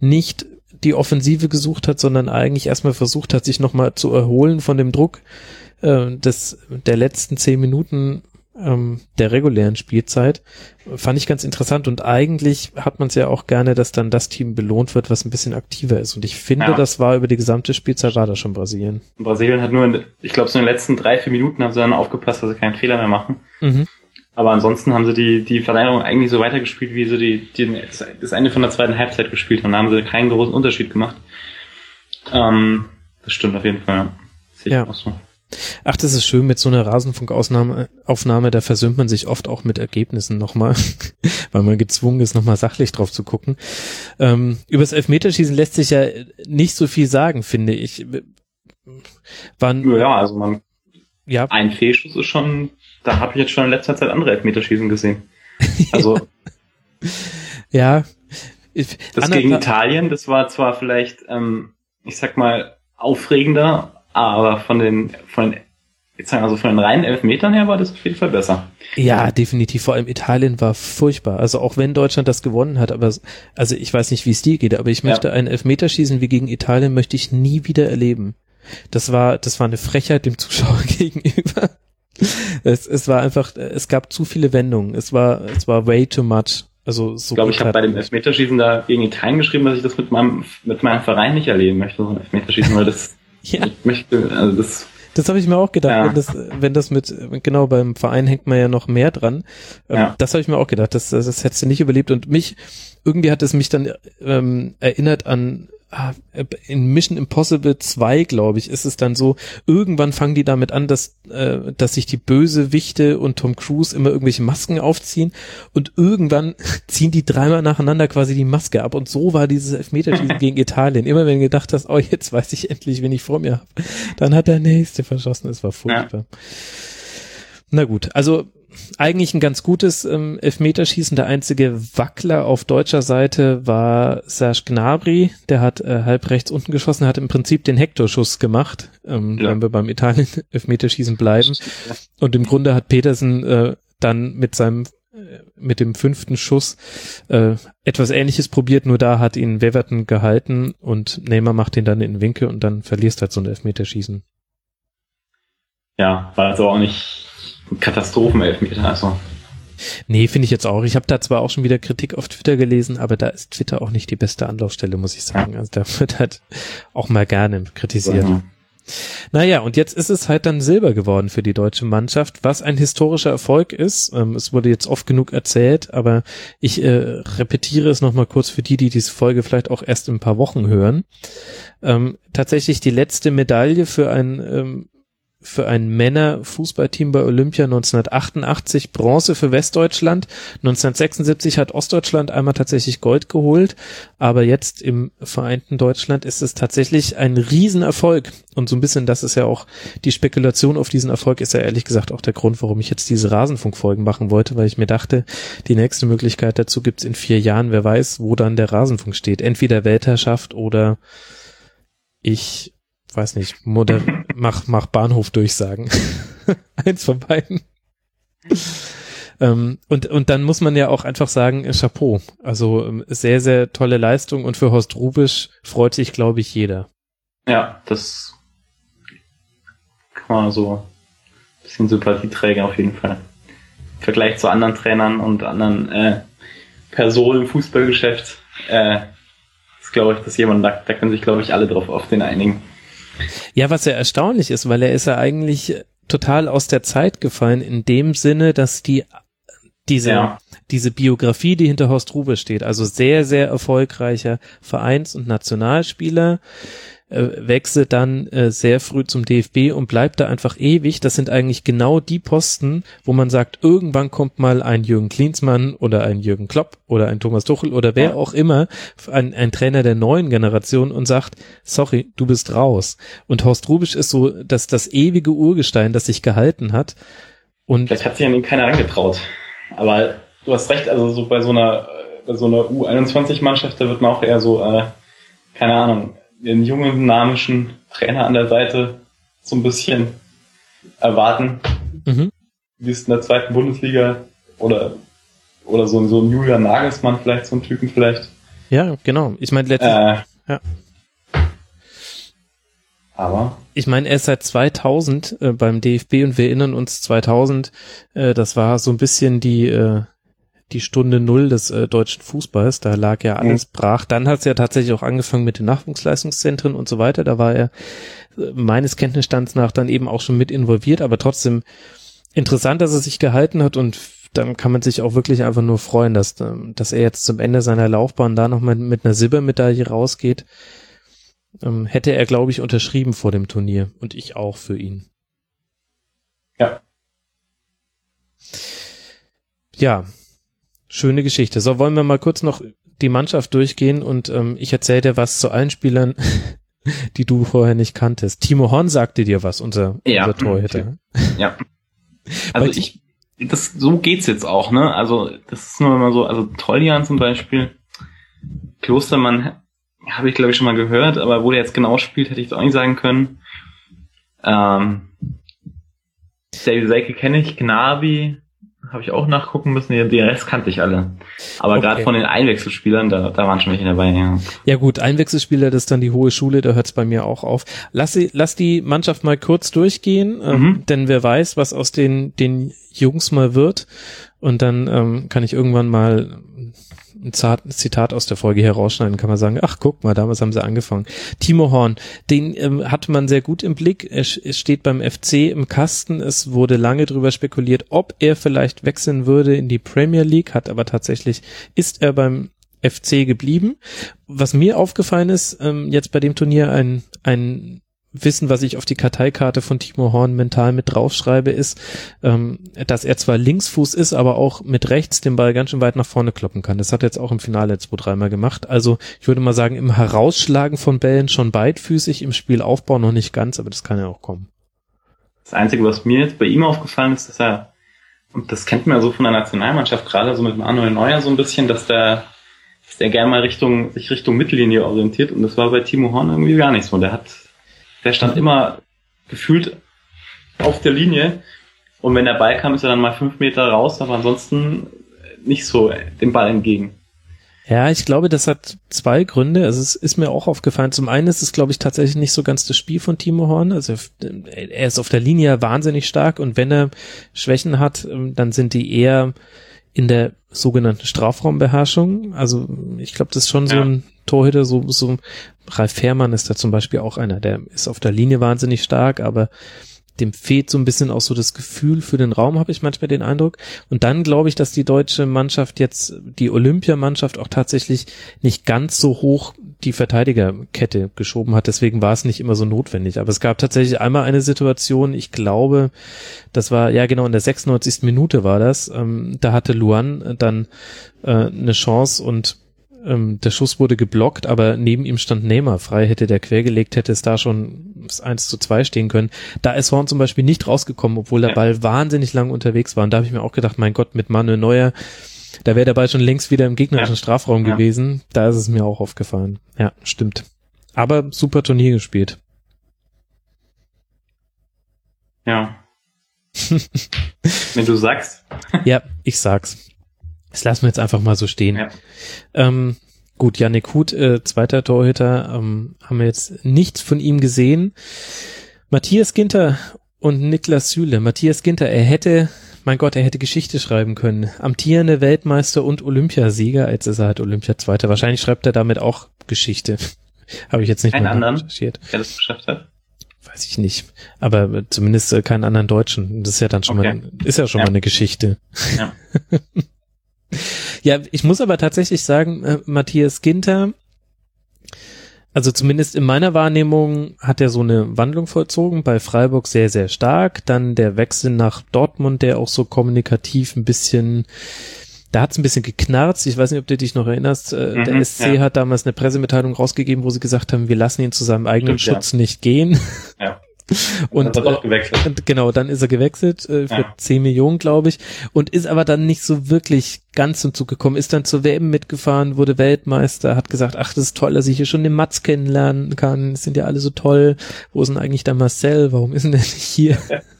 nicht die Offensive gesucht hat, sondern eigentlich erstmal versucht hat, sich nochmal zu erholen von dem Druck äh, des, der letzten zehn Minuten ähm, der regulären Spielzeit. Fand ich ganz interessant und eigentlich hat man es ja auch gerne, dass dann das Team belohnt wird, was ein bisschen aktiver ist. Und ich finde, Ja. das war über die gesamte Spielzeit war das schon Brasilien. Brasilien hat nur, in, ich glaube, so in den letzten drei, vier Minuten haben sie dann aufgepasst, dass sie keinen Fehler mehr machen. Mhm. Aber ansonsten haben sie die, die Verlängerung eigentlich so weitergespielt, wie sie die, die, das Ende von der zweiten Halbzeit gespielt haben. Da haben sie keinen großen Unterschied gemacht. Ähm, das stimmt auf jeden Fall, ja. Sehe ich Ja. auch so. Ach, das ist schön mit so einer Rasenfunkaufnahme, Aufnahme, da versöhnt man sich oft auch mit Ergebnissen nochmal, weil man gezwungen ist, nochmal sachlich drauf zu gucken. Ähm, über das Elfmeterschießen lässt sich ja nicht so viel sagen, finde ich. Wann, Ja, also man, ja, ein Fehlschuss ist schon, da habe ich jetzt schon in letzter Zeit andere Elfmeterschießen gesehen. Also ja. Das gegen Italien, das war zwar vielleicht, ähm, ich sag mal, aufregender, aber von den, von den, also von den reinen Elfmetern her war das auf jeden Fall besser. Ja, definitiv. Vor allem Italien war furchtbar. Also auch wenn Deutschland das gewonnen hat, aber also ich weiß nicht, wie es dir geht, aber ich Ja. möchte ein Elfmeterschießen wie gegen Italien möchte ich nie wieder erleben. Das war, das war eine Frechheit dem Zuschauer gegenüber. Es, es war einfach, es gab zu viele Wendungen. Es war, es war way too much. Also so Ich glaube, ich habe bei dem Elfmeterschießen da gegen Italien geschrieben, dass ich das mit meinem, mit meinem Verein nicht erleben möchte, so ein Elfmeterschießen, weil das, ja, ich möchte, also das, das habe ich mir auch gedacht. Ja. Wenn, das, wenn das mit, genau beim Verein hängt man ja noch mehr dran. Ähm, Ja. Das habe ich mir auch gedacht. Das, das, das hättest du nicht überlebt. Und mich, irgendwie hat es mich dann ähm, erinnert an in Mission Impossible 2, glaube ich, ist es dann so, irgendwann fangen die damit an, dass, äh, dass sich die Bösewichte und Tom Cruise immer irgendwelche Masken aufziehen und irgendwann ziehen die dreimal nacheinander quasi die Maske ab und so war dieses Elfmeterschießen gegen Italien. Immer wenn du gedacht hast, oh, jetzt weiß ich endlich, wen ich vor mir habe, dann hat der Nächste verschossen. Es war furchtbar. Na gut, also eigentlich ein ganz gutes ähm, Elfmeterschießen. Der einzige Wackler auf deutscher Seite war Serge Gnabry. Der hat äh, halb rechts unten geschossen, hat im Prinzip den Hectorschuss gemacht, ähm, ja. wenn wir beim Italien Elfmeterschießen bleiben. Und im Grunde hat Petersen äh, dann mit seinem äh, mit dem fünften Schuss äh, etwas ähnliches probiert, nur da hat ihn Weverton gehalten und Neymar macht ihn dann in den Winkel und dann verlierst halt so ein Elfmeterschießen. Ja, war also auch nicht Katastrophenelfmeter, also. Nee, finde ich jetzt auch. Ich habe da zwar auch schon wieder Kritik auf Twitter gelesen, aber da ist Twitter auch nicht die beste Anlaufstelle, muss ich sagen. Also da wird halt auch mal gerne kritisiert. Mhm. Naja, und jetzt ist es halt dann Silber geworden für die deutsche Mannschaft, was ein historischer Erfolg ist. Ähm, es wurde jetzt oft genug erzählt, aber ich äh, repetiere es nochmal kurz für die, die diese Folge vielleicht auch erst in ein paar Wochen hören. Ähm, tatsächlich die letzte Medaille für ein ähm, für ein Männerfußballteam bei Olympia 1988, Bronze für Westdeutschland. 1976 hat Ostdeutschland einmal tatsächlich Gold geholt, aber jetzt im vereinten Deutschland ist es tatsächlich ein Riesenerfolg. Und so ein bisschen, das ist ja auch die Spekulation auf diesen Erfolg, ist ja ehrlich gesagt auch der Grund, warum ich jetzt diese Rasenfunkfolgen machen wollte, weil ich mir dachte, die nächste Möglichkeit dazu gibt's in vier Jahren, wer weiß, wo dann der Rasenfunk steht. Entweder Weltherrschaft oder ich weiß nicht, moder mach, mach Bahnhof durchsagen. Eins von beiden. ähm, und, und dann muss man ja auch einfach sagen, äh, Chapeau. Also ähm, sehr, sehr tolle Leistung und für Horst Rubisch freut sich, glaube ich, jeder. Ja, das kann man so ein bisschen Sympathieträger auf jeden Fall. Im Vergleich zu anderen Trainern und anderen äh, Personen im Fußballgeschäft äh, ist, glaube ich, dass jemand, da, da können sich, glaube ich, alle drauf auf den einigen. Ja, was ja erstaunlich ist, weil er ist ja eigentlich total aus der Zeit gefallen, in dem Sinne, dass die diese, ja. diese Biografie, die hinter Horst Rube steht, also sehr, sehr erfolgreicher Vereins- und Nationalspieler, äh, wechselt dann äh, sehr früh zum DFB und bleibt da einfach ewig. Das sind eigentlich genau die Posten, wo man sagt, irgendwann kommt mal ein Jürgen Klinsmann oder ein Jürgen Klopp oder ein Thomas Tuchel oder wer auch immer, ein, ein Trainer der neuen Generation und sagt, sorry, du bist raus. Und Horst Rubisch ist so, dass das ewige Urgestein, das sich gehalten hat. Und Vielleicht hat sich an ihn keiner angetraut. Aber du hast recht, also so bei so einer, bei so einer U21-Mannschaft, da wird man auch eher so, äh, keine Ahnung, den jungen, dynamischen Trainer an der Seite so ein bisschen erwarten. Mhm. Wie es in der zweiten Bundesliga oder, oder so, so ein Julian Nagelsmann vielleicht, so ein Typen vielleicht. Ja, genau. Ich meine, letztlich, äh, ja. Aber. Ich meine, er ist seit 2000 äh, beim DFB und wir erinnern uns 2000, äh, das war so ein bisschen die, äh, die Stunde Null des äh, deutschen Fußballs. Da lag ja alles mhm. brach. Dann hat es ja tatsächlich auch angefangen mit den Nachwuchsleistungszentren und so weiter. Da war er äh, meines Kenntnisstands nach dann eben auch schon mit involviert, aber trotzdem interessant, dass er sich gehalten hat und dann kann man sich auch wirklich einfach nur freuen, dass, ähm, dass er jetzt zum Ende seiner Laufbahn da nochmal mit einer Silbermedaille rausgeht. Ähm, hätte er, glaube ich, unterschrieben vor dem Turnier und ich auch für ihn. Ja. Ja, Schöne Geschichte. So, wollen wir mal kurz noch die Mannschaft durchgehen und ähm, ich erzähle dir was zu allen Spielern, die du vorher nicht kanntest. Timo Horn sagte dir was, unser, ja. unser Torhüter. Ja. Also ich, das, so geht's jetzt auch, ne? Also, das ist nur immer so, also Toljan zum Beispiel, Klostermann habe ich glaube ich schon mal gehört, aber wo der jetzt genau spielt, hätte ich es auch nicht sagen können. Ähm, David Seike kenne ich, Gnabi, habe ich auch nachgucken müssen. Den Rest kannte ich alle. Aber okay. gerade von den Einwechselspielern, da, da waren schon welche dabei, ja. Ja gut, Einwechselspieler, das ist dann die hohe Schule, da hört es bei mir auch auf. Lass, sie, lass die Mannschaft mal kurz durchgehen, ähm, mhm. denn wer weiß, was aus den, den Jungs mal wird. Und dann ähm, kann ich irgendwann mal ein Zitat aus der Folge herausschneiden, kann man sagen, ach guck mal, damals haben sie angefangen. Timo Horn, den ähm, hatte man sehr gut im Blick. Er, er steht beim FC im Kasten. Es wurde lange drüber spekuliert, ob er vielleicht wechseln würde in die Premier League, hat aber tatsächlich, ist er beim FC geblieben. Was mir aufgefallen ist, ähm, jetzt bei dem Turnier ein, ein Wissen, was ich auf die Karteikarte von Timo Horn mental mit draufschreibe, ist, ähm, dass er zwar Linksfuß ist, aber auch mit rechts den Ball ganz schön weit nach vorne kloppen kann. Das hat er jetzt auch im Finale zwei, dreimal gemacht. Also ich würde mal sagen, im Herausschlagen von Bällen schon beidfüßig, im Spielaufbau noch nicht ganz, aber das kann ja auch kommen. Das Einzige, was mir jetzt bei ihm aufgefallen ist, dass er und das kennt man ja so von der Nationalmannschaft, gerade so mit Manuel Neuer so ein bisschen, dass der, dass der gerne mal Richtung, sich Richtung Mittellinie orientiert und das war bei Timo Horn irgendwie gar nicht so. Der hat, der stand immer gefühlt auf der Linie und wenn der Ball kam, ist er dann mal fünf Meter raus, aber ansonsten nicht so dem Ball entgegen. Ja, ich glaube, das hat zwei Gründe. Also es ist mir auch aufgefallen. Zum einen ist es, glaube ich, tatsächlich nicht so ganz das Spiel von Timo Horn. Also er ist auf der Linie wahnsinnig stark und wenn er Schwächen hat, ähm, dann sind die eher in der sogenannten Strafraumbeherrschung. Also ich glaube, das ist schon ja. so ein Torhüter, so, so Ralf Fährmann ist da zum Beispiel auch einer, der ist auf der Linie wahnsinnig stark, aber dem fehlt so ein bisschen auch so das Gefühl für den Raum, habe ich manchmal den Eindruck. Und dann glaube ich, dass die deutsche Mannschaft jetzt, die Olympiamannschaft auch tatsächlich nicht ganz so hoch die Verteidigerkette geschoben hat. Deswegen war es nicht immer so notwendig. Aber es gab tatsächlich einmal eine Situation, ich glaube, das war, ja genau, in der 96. Minute war das. Ähm, da hatte Luan dann äh, eine Chance und ähm, der Schuss wurde geblockt, aber neben ihm stand Neymar frei. Hätte der quergelegt, hätte es da schon 1 zu 2 stehen können. Da ist Horn zum Beispiel nicht rausgekommen, obwohl der Ball wahnsinnig lang unterwegs war. Und da habe ich mir auch gedacht, mein Gott, mit Manuel Neuer, da wäre der Ball schon längst wieder im gegnerischen ja. Strafraum ja. gewesen. Da ist es mir auch aufgefallen. Ja, stimmt. Aber super Turnier gespielt. Ja. Wenn du sagst. ja, ich sag's. Das lassen wir jetzt einfach mal so stehen. Ja. Ähm, gut, Janik Huth, äh, zweiter Torhüter, ähm, haben wir jetzt nichts von ihm gesehen. Matthias Ginter und Niklas Süle. Matthias Ginter, er hätte, mein Gott, er hätte Geschichte schreiben können. Amtierende Weltmeister und Olympiasieger, jetzt ist er halt Olympiazweiter. Wahrscheinlich schreibt er damit auch Geschichte. Habe ich jetzt nicht Einen anderen, recherchiert. der das geschafft hat? Weiß ich nicht. Aber zumindest äh, keinen anderen Deutschen. Das ist ja dann schon okay. mal, ist ja schon ja. mal eine Geschichte. Ja. Ja, ich muss aber tatsächlich sagen, äh, Matthias Ginter, also zumindest in meiner Wahrnehmung hat er so eine Wandlung vollzogen, bei Freiburg sehr, sehr stark. Dann der Wechsel nach Dortmund, der auch so kommunikativ ein bisschen, da hat es ein bisschen geknarzt. Ich weiß nicht, ob du dich noch erinnerst. Äh, mhm, der SC ja. hat damals eine Pressemitteilung rausgegeben, wo sie gesagt haben, wir lassen ihn zu seinem eigenen Stimmt, Schutz ja. nicht gehen. Ja. Und, dann gewechselt. und genau, dann ist er gewechselt äh, für ja. 10 Millionen, glaube ich, und ist aber dann nicht so wirklich ganz zum Zug gekommen, ist dann zur WM mitgefahren, wurde Weltmeister, hat gesagt, ach, das ist toll, dass ich hier schon den Mats kennenlernen kann, sind ja alle so toll, wo ist denn eigentlich der Marcel, warum ist denn der nicht hier?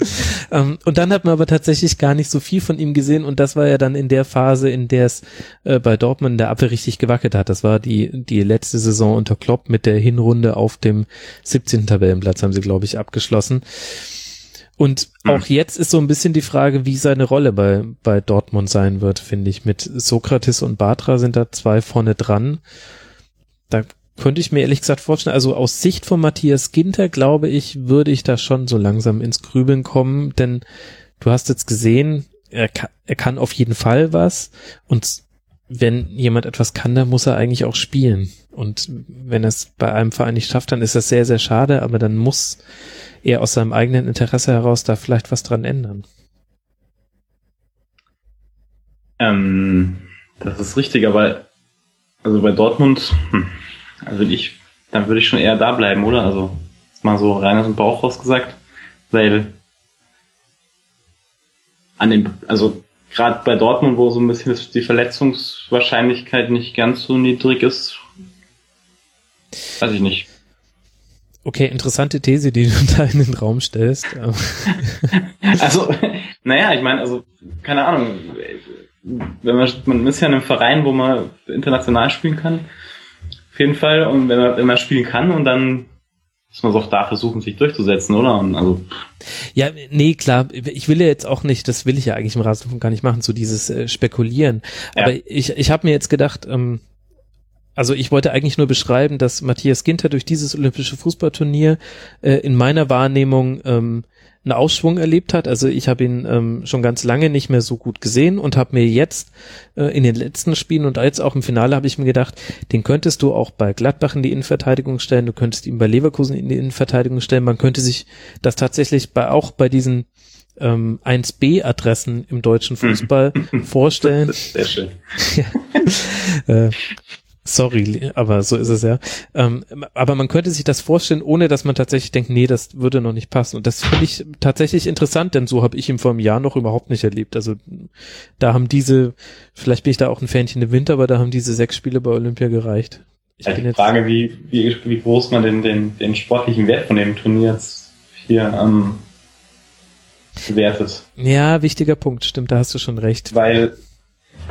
ähm, und dann hat man aber tatsächlich gar nicht so viel von ihm gesehen und das war ja dann in der Phase, in der es äh, bei Dortmund in der Abwehr richtig gewackelt hat. Das war die, die letzte Saison unter Klopp mit der Hinrunde auf dem 17. Tabellenplatz haben sie, glaube ich, abgeschlossen. Und hm. auch jetzt ist so ein bisschen die Frage, wie seine Rolle bei, bei Dortmund sein wird, finde ich. Mit Sokrates und Batra sind da zwei vorne dran. Da könnte ich mir ehrlich gesagt vorstellen, also aus Sicht von Matthias Ginter, glaube ich, würde ich da schon so langsam ins Grübeln kommen, denn du hast jetzt gesehen, er kann, er kann auf jeden Fall was. Und wenn jemand etwas kann, dann muss er eigentlich auch spielen. Und wenn er es bei einem Verein nicht schafft, dann ist das sehr, sehr schade, aber dann muss er aus seinem eigenen Interesse heraus da vielleicht was dran ändern. Ähm, das ist richtig, aber also bei Dortmund, hm, also ich, dann würde ich schon eher da bleiben, oder? Also, mal so rein aus dem Bauch rausgesagt, weil an dem, also gerade bei Dortmund, wo so ein bisschen die Verletzungswahrscheinlichkeit nicht ganz so niedrig ist, weiß ich nicht. Okay, interessante These, die du da in den Raum stellst. also, naja, ich meine, also, keine Ahnung, wenn man, man ist ja in einem Verein, wo man international spielen kann auf jeden Fall. Und wenn man, wenn man spielen kann und dann muss man es auch da versuchen, sich durchzusetzen, oder? Und also ja, nee, klar. Ich will ja jetzt auch nicht, das will ich ja eigentlich im Rasenfunk gar nicht machen, so dieses äh, Spekulieren. Aber ja. ich, ich habe mir jetzt gedacht, ähm, also ich wollte eigentlich nur beschreiben, dass Matthias Ginter durch dieses olympische Fußballturnier äh, in meiner Wahrnehmung ähm, einen Ausschwung erlebt hat. Also ich habe ihn ähm, schon ganz lange nicht mehr so gut gesehen und habe mir jetzt äh, in den letzten Spielen und jetzt auch im Finale habe ich mir gedacht, den könntest du auch bei Gladbach in die Innenverteidigung stellen, du könntest ihn bei Leverkusen in die Innenverteidigung stellen. Man könnte sich das tatsächlich bei auch bei diesen ähm, 1B-Adressen im deutschen Fußball vorstellen. Sehr schön. ja. äh, Sorry, aber so ist es ja. Ähm, aber man könnte sich das vorstellen, ohne dass man tatsächlich denkt, nee, das würde noch nicht passen. Und das finde ich tatsächlich interessant, denn so habe ich ihn vor einem Jahr noch überhaupt nicht erlebt. Also da haben diese, vielleicht bin ich da auch ein Fähnchen im Winter, aber da haben diese sechs Spiele bei Olympia gereicht. Ich ja, die Frage, wie, wie, wie groß man den, den, den sportlichen Wert von dem Turnier jetzt hier ähm, bewertet. Ja, wichtiger Punkt, stimmt, da hast du schon recht. Weil,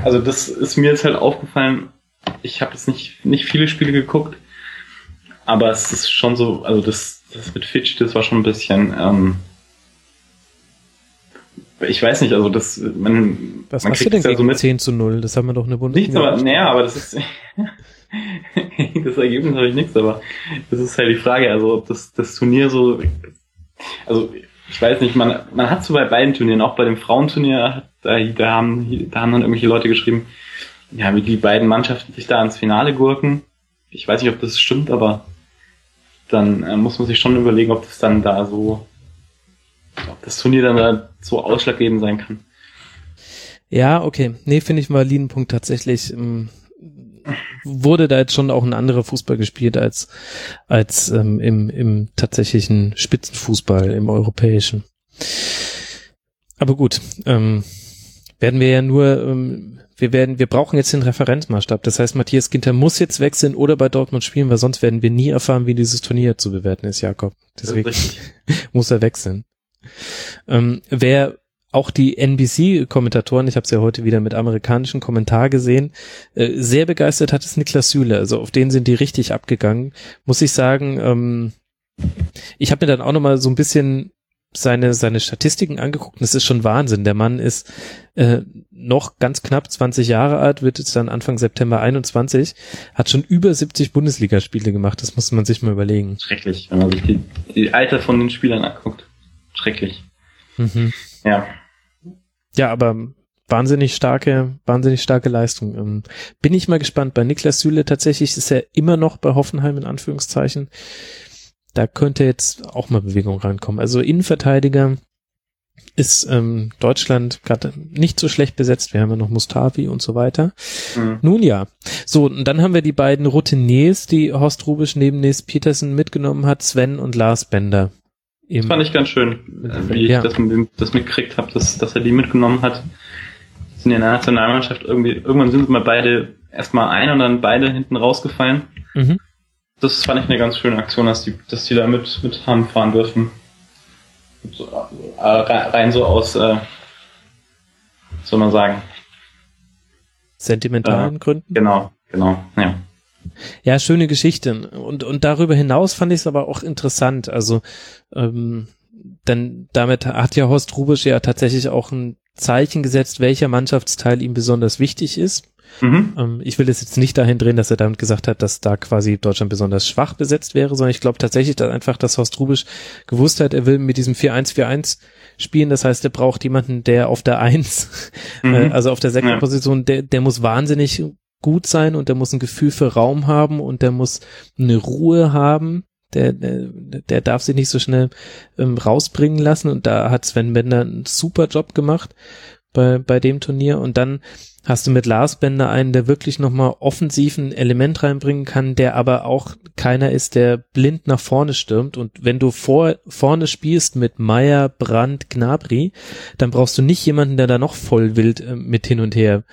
also das ist mir jetzt halt aufgefallen, ich habe jetzt nicht, nicht viele Spiele geguckt, aber es ist schon so, also das, das mit Fitch, das war schon ein bisschen, ähm, ich weiß nicht, also das, man, Was man hast du denn gegen so mit, 10 zu 0? Das haben wir doch eine Bundesliga. Nichts, aber, naja, aber das ist, das Ergebnis habe ich nichts, aber das ist halt die Frage, also ob das, das Turnier so, also ich weiß nicht, man, man hat so bei beiden Turnieren, auch bei dem Frauenturnier, da, da haben, da haben dann irgendwelche Leute geschrieben, ja, wie die beiden Mannschaften sich da ans Finale gurken. Ich weiß nicht, ob das stimmt, aber dann äh, muss man sich schon überlegen, ob das dann da so, ob das Turnier dann da so ausschlaggebend sein kann. Ja, okay. Nee, finde ich mal Punkt tatsächlich. Ähm, wurde da jetzt schon auch ein anderer Fußball gespielt als, als ähm, im, im tatsächlichen Spitzenfußball, im europäischen. Aber gut, ähm, werden wir ja nur ähm, wir werden, wir brauchen jetzt den Referenzmaßstab. Das heißt, Matthias Ginter muss jetzt wechseln oder bei Dortmund spielen, weil sonst werden wir nie erfahren, wie dieses Turnier zu bewerten ist, Jakob. Deswegen muss er wechseln. Ähm, wer auch die NBC-Kommentatoren, ich habe es ja heute wieder mit amerikanischen Kommentar gesehen, äh, sehr begeistert hat es Niklas Süle. Also auf den sind die richtig abgegangen. Muss ich sagen, ähm, ich habe mir dann auch nochmal so ein bisschen seine, seine Statistiken angeguckt und es ist schon Wahnsinn. Der Mann ist äh, noch ganz knapp 20 Jahre alt, wird jetzt dann Anfang September 21, hat schon über 70 Bundesligaspiele gemacht. Das muss man sich mal überlegen. Schrecklich, wenn man sich die, die Alter von den Spielern anguckt. Schrecklich. Mhm. Ja. Ja, aber wahnsinnig starke, wahnsinnig starke Leistung. Ähm, bin ich mal gespannt. Bei Niklas Süle tatsächlich ist er immer noch bei Hoffenheim in Anführungszeichen da könnte jetzt auch mal Bewegung reinkommen. Also Innenverteidiger ist ähm, Deutschland gerade nicht so schlecht besetzt. Wir haben ja noch Mustafi und so weiter. Mhm. Nun ja. So, und dann haben wir die beiden Routiniers, die Horst Rubisch neben Nils Petersen mitgenommen hat, Sven und Lars Bender. Das fand ich ganz schön, wie ja. ich das, das mitgekriegt habe, dass, dass er die mitgenommen hat. Sind in der Nationalmannschaft irgendwie, irgendwann sind mal beide erstmal ein und dann beide hinten rausgefallen. Mhm das fand ich eine ganz schöne Aktion, dass die, dass die da mit, mit Hand fahren dürfen. So, äh, rein so aus, äh, soll man sagen. Sentimentalen äh, Gründen? Genau, genau, ja. Ja, schöne Geschichte. Und, und darüber hinaus fand ich es aber auch interessant. Also, ähm, denn damit hat ja Horst Rubisch ja tatsächlich auch ein Zeichen gesetzt, welcher Mannschaftsteil ihm besonders wichtig ist. Mhm. Ähm, ich will es jetzt nicht dahin drehen, dass er damit gesagt hat, dass da quasi Deutschland besonders schwach besetzt wäre, sondern ich glaube tatsächlich, dass einfach, dass Horst Rubisch gewusst hat, er will mit diesem 4-1-4-1 spielen. Das heißt, er braucht jemanden, der auf der 1, mhm. äh, also auf der Sektorposition, der, der muss wahnsinnig gut sein und der muss ein Gefühl für Raum haben und der muss eine Ruhe haben. Der, der, der darf sich nicht so schnell ähm, rausbringen lassen und da hat Sven Bender einen super Job gemacht bei, bei dem Turnier und dann hast du mit Lars Bender einen, der wirklich nochmal offensiven Element reinbringen kann, der aber auch keiner ist, der blind nach vorne stürmt. Und wenn du vor, vorne spielst mit Meier, Brandt, Gnabry, dann brauchst du nicht jemanden, der da noch voll wild äh, mit hin und her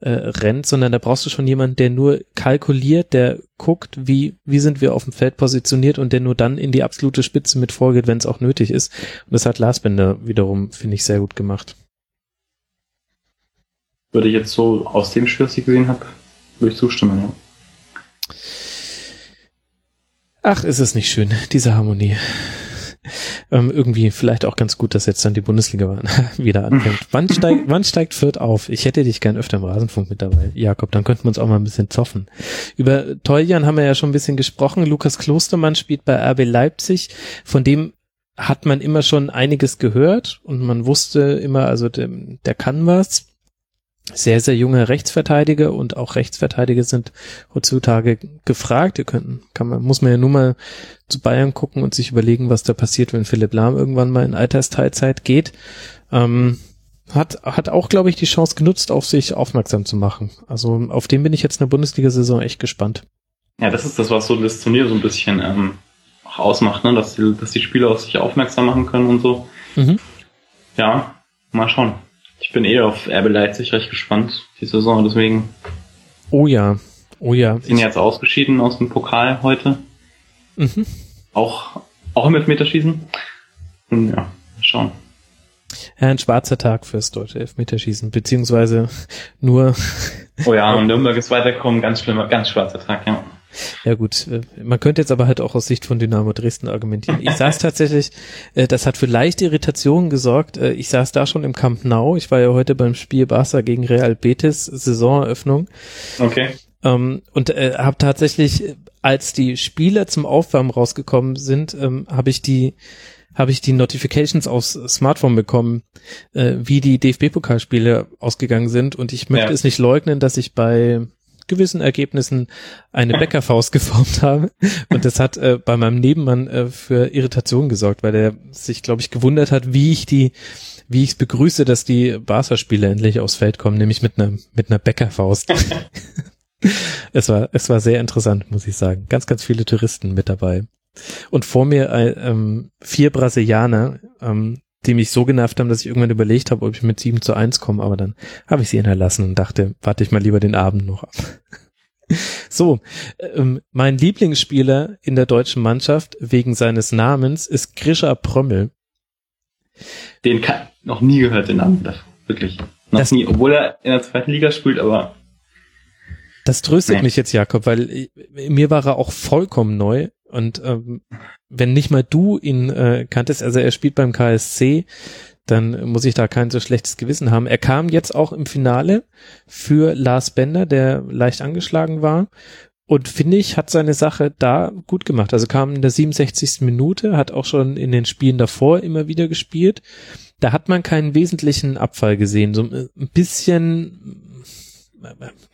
äh, rennt, sondern da brauchst du schon jemanden, der nur kalkuliert, der guckt, wie, wie sind wir auf dem Feld positioniert und der nur dann in die absolute Spitze mit vorgeht, wenn es auch nötig ist. Und das hat Lars Bender wiederum, finde ich, sehr gut gemacht würde ich jetzt so aus dem Spiel, was ich gesehen habe, würde ich zustimmen, ja. Ach, ist es nicht schön, diese Harmonie. Ähm, irgendwie vielleicht auch ganz gut, dass jetzt dann die Bundesliga wieder anfängt. wann, steigt, wann steigt Fürth auf? Ich hätte dich gern öfter im Rasenfunk mit dabei, Jakob. Dann könnten wir uns auch mal ein bisschen zoffen. Über Teujan haben wir ja schon ein bisschen gesprochen. Lukas Klostermann spielt bei RB Leipzig. Von dem hat man immer schon einiges gehört und man wusste immer, also der, der kann was sehr, sehr junge Rechtsverteidiger und auch Rechtsverteidiger sind heutzutage gefragt. Ihr könnt, kann man, muss man ja nur mal zu Bayern gucken und sich überlegen, was da passiert, wenn Philipp Lahm irgendwann mal in Altersteilzeit geht. Ähm, hat, hat auch, glaube ich, die Chance genutzt, auf sich aufmerksam zu machen. Also auf den bin ich jetzt in der Bundesliga-Saison echt gespannt. Ja, das ist das, was so das Turnier so ein bisschen ähm, auch ausmacht, ne? dass, die, dass die Spieler auf sich aufmerksam machen können und so. Mhm. Ja, mal schauen. Ich bin eh auf RB Leipzig recht gespannt, die Saison, deswegen. Oh ja, oh ja. Sind jetzt ausgeschieden aus dem Pokal heute. Mhm. Auch, auch im Elfmeterschießen. Und ja, schauen. Ja, ein schwarzer Tag fürs deutsche Elfmeterschießen, beziehungsweise nur. Oh ja, und Nürnberg ist weitergekommen, ganz schlimmer, ganz schwarzer Tag, ja. Ja gut, äh, man könnte jetzt aber halt auch aus Sicht von Dynamo Dresden argumentieren. Ich saß tatsächlich, äh, das hat für leichte Irritationen gesorgt. Äh, ich saß da schon im Camp Nou. Ich war ja heute beim Spiel Barca gegen Real Betis, Saisoneröffnung. Okay. Ähm, und äh, habe tatsächlich, als die Spieler zum Aufwärmen rausgekommen sind, ähm, habe ich die habe ich die Notifications aufs Smartphone bekommen, äh, wie die DFB-Pokalspiele ausgegangen sind. Und ich möchte Ja. es nicht leugnen, dass ich bei gewissen Ergebnissen eine Bäckerfaust geformt habe. Und das hat äh, bei meinem Nebenmann äh, für Irritation gesorgt, weil er sich, glaube ich, gewundert hat, wie ich die, wie ich es begrüße, dass die Barca-Spiele endlich aufs Feld kommen, nämlich mit einer mit einer Bäckerfaust. es war es war sehr interessant, muss ich sagen. Ganz ganz viele Touristen mit dabei. Und vor mir äh, ähm, vier Brasilianer, ähm, die mich so genervt haben, dass ich irgendwann überlegt habe, ob ich mit 7 zu 1 komme, aber dann habe ich sie hinterlassen und dachte, warte ich mal lieber den Abend noch ab. So, ähm, mein Lieblingsspieler in der deutschen Mannschaft wegen seines Namens ist Grisha Prömmel. Den kann, noch nie gehört, den Namen. Wirklich. Noch Das- nie, obwohl er in der zweiten Liga spielt, aber Das tröstet Nee. mich jetzt, Jakob, weil äh, mir war er auch vollkommen neu und ähm, wenn nicht mal du ihn äh, kanntest, also er spielt beim KSC, dann muss ich da kein so schlechtes Gewissen haben. Er kam jetzt auch im Finale für Lars Bender, der leicht angeschlagen war. Und finde ich, hat seine Sache da gut gemacht. Also kam in der 67. Minute, hat auch schon in den Spielen davor immer wieder gespielt. Da hat man keinen wesentlichen Abfall gesehen. So ein bisschen,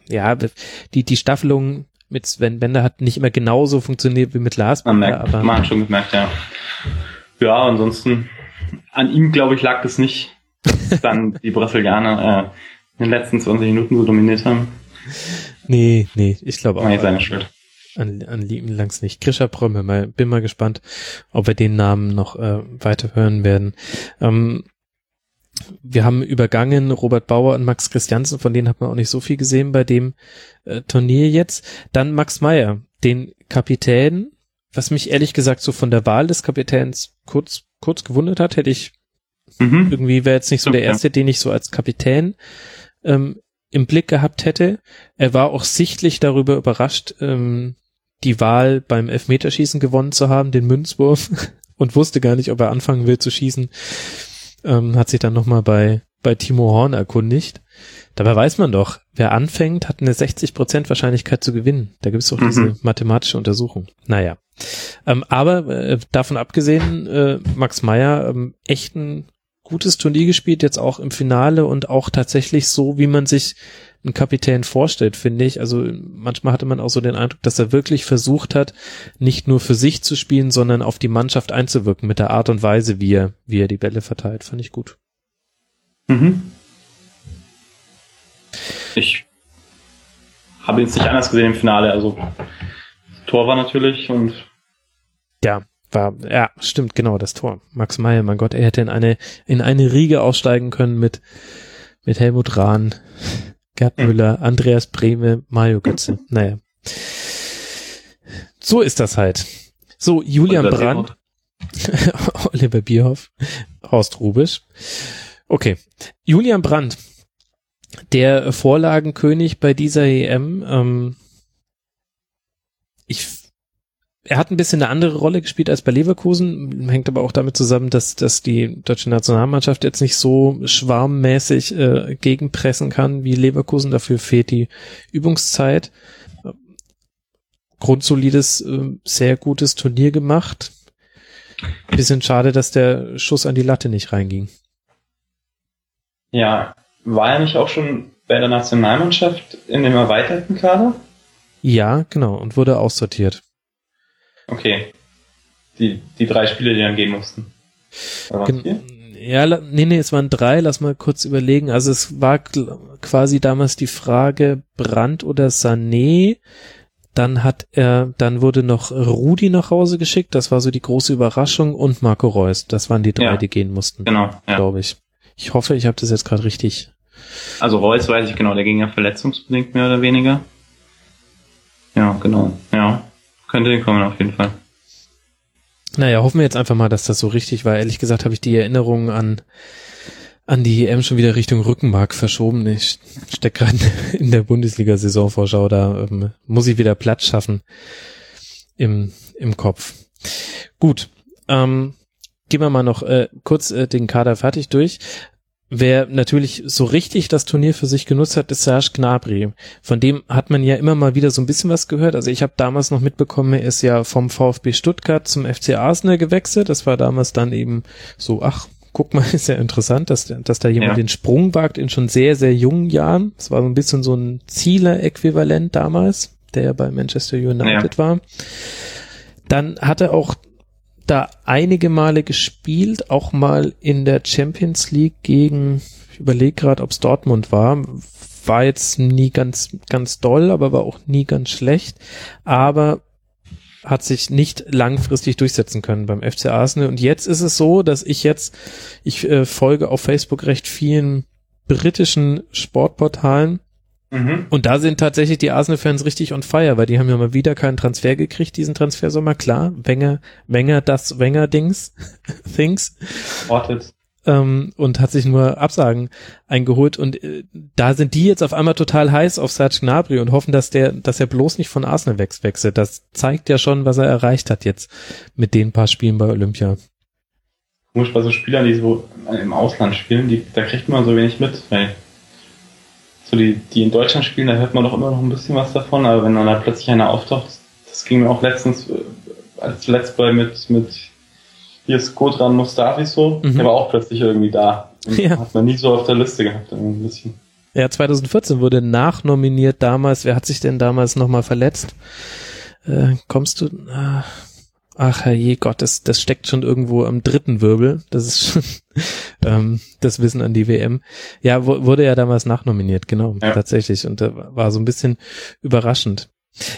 ja, die, die Staffelung mit Sven Bender hat nicht immer genauso funktioniert wie mit Lars man Bender, merkt, aber man hat schon gemerkt, ja. Ja, ansonsten, an ihm, glaube ich, lag es nicht, dass dann die Brasilianer äh, in den letzten 20 Minuten so dominiert haben. nee, nee, ich glaube auch. Nicht seine Schuld. an, an Lieben langs nicht. Grisha Prömme, mal, bin mal gespannt, ob wir den Namen noch äh, weiter hören werden. Ähm, wir haben übergangen Robert Bauer und Max Christiansen, von denen hat man auch nicht so viel gesehen bei dem äh, Turnier jetzt. Dann Max Meyer, den Kapitän, was mich ehrlich gesagt so von der Wahl des Kapitäns kurz, kurz gewundert hat, hätte ich Mhm. irgendwie wäre jetzt nicht so der Okay. erste, den ich so als Kapitän ähm, im Blick gehabt hätte. Er war auch sichtlich darüber überrascht, ähm, die Wahl beim Elfmeterschießen gewonnen zu haben, den Münzwurf, und wusste gar nicht, ob er anfangen will zu schießen. Ähm, hat sich dann nochmal bei, bei Timo Horn erkundigt. Dabei weiß man doch, wer anfängt, hat eine 60% Wahrscheinlichkeit zu gewinnen. Da gibt es doch Mhm. diese mathematische Untersuchung. Naja. Ähm, aber äh, davon abgesehen, äh, Max Meyer ähm, echt ein gutes Turnier gespielt, jetzt auch im Finale und auch tatsächlich so, wie man sich einen Kapitän vorstellt, finde ich. Also manchmal hatte man auch so den Eindruck, dass er wirklich versucht hat, nicht nur für sich zu spielen, sondern auf die Mannschaft einzuwirken mit der Art und Weise, wie er, wie er die Bälle verteilt. Fand ich gut. Mhm. Ich habe jetzt nicht anders gesehen im Finale. Also Tor war natürlich und Ja, war, ja, stimmt, genau, das Tor. Max Meyer, mein Gott, er hätte in eine, in eine Riege aussteigen können mit, mit Helmut Rahn, Gerd. Müller, Andreas Brehme, Mario Götze. Naja. So ist das halt. So, Julian Oliver Brandt, Oliver Bierhoff, Horst Rubisch. Okay. Julian Brandt, der Vorlagenkönig bei dieser EM, ähm, ich, er hat ein bisschen eine andere Rolle gespielt als bei Leverkusen, hängt aber auch damit zusammen, dass, dass die deutsche Nationalmannschaft jetzt nicht so schwarmmäßig äh, gegenpressen kann wie Leverkusen, dafür fehlt die Übungszeit. Grundsolides, äh, sehr gutes Turnier gemacht. Bisschen schade, dass der Schuss an die Latte nicht reinging. ja, war er nicht auch schon bei der Nationalmannschaft in dem erweiterten Kader? Ja, genau, und wurde aussortiert. Okay. Die, die drei Spiele, die dann gehen mussten. Gen? Ja, nee, nee, es waren drei, lass mal kurz überlegen. Also es war quasi damals die Frage Brand oder Sané. Dann hat er, dann wurde noch Rudi nach Hause geschickt, das war so die große Überraschung und Marco Reus. Das waren die drei, ja, die gehen mussten. Genau, ja. glaube ich. Ich hoffe, ich habe das jetzt gerade richtig. Also Reus weiß ich genau, der ging ja verletzungsbedingt mehr oder weniger. Ja, genau. Ja, könnte hinkommen auf jeden Fall. Naja, hoffen wir jetzt einfach mal, dass das so richtig war. Ehrlich gesagt habe ich die Erinnerungen an an die EM schon wieder Richtung Rückenmark verschoben. Ich stecke gerade in der Bundesliga-Saisonvorschau, da ähm, muss ich wieder Platz schaffen im, im Kopf. Gut, ähm, gehen wir mal noch äh, kurz äh, den Kader fertig durch. Wer natürlich so richtig das Turnier für sich genutzt hat, ist Serge Gnabry. Von dem hat man ja immer mal wieder so ein bisschen was gehört. Also ich habe damals noch mitbekommen, er ist ja vom VfB Stuttgart zum FC Arsenal gewechselt. Das war damals dann eben so, ach, guck mal, ist ja interessant, dass, dass da jemand ja. den Sprung wagt in schon sehr, sehr jungen Jahren. Das war so ein bisschen so ein Zieler-Äquivalent damals, der ja bei Manchester United ja. war. Dann hat er auch da einige Male gespielt, auch mal in der Champions League gegen, ich überlege gerade, ob es Dortmund war, war jetzt nie ganz, ganz doll, aber war auch nie ganz schlecht, aber hat sich nicht langfristig durchsetzen können beim FC Arsenal. Und jetzt ist es so, dass ich jetzt, ich äh, folge auf Facebook recht vielen britischen Sportportalen Mhm. Und da sind tatsächlich die Arsenal-Fans richtig on fire, weil die haben ja mal wieder keinen Transfer gekriegt, diesen Transfersommer. Klar, Wenger, Wenger, das Wenger-Dings, Things. Ortet. Ähm, und hat sich nur Absagen eingeholt und äh, da sind die jetzt auf einmal total heiß auf Serge Gnabry und hoffen, dass der, dass er bloß nicht von Arsenal wechselt. Das zeigt ja schon, was er erreicht hat jetzt mit den paar Spielen bei Olympia. Komisch bei so Spielern, die so im Ausland spielen, die, da kriegt man so wenig mit, weil so die, die in Deutschland spielen, da hört man doch immer noch ein bisschen was davon, aber wenn dann da plötzlich einer auftaucht, das ging mir auch letztens, äh, als zuletzt bei mit, mit hier ist Godran Mustafi so, mhm. der war auch plötzlich irgendwie da. Ja. Hat man nie so auf der Liste gehabt, ein bisschen. Ja, 2014 wurde nachnominiert damals. Wer hat sich denn damals nochmal verletzt? Äh, kommst du? Äh, Ach je Gott, das, das steckt schon irgendwo am dritten Wirbel. Das ist schon ähm, das Wissen an die WM. Ja, wurde ja damals nachnominiert, genau, ja. tatsächlich. Und äh, war so ein bisschen überraschend.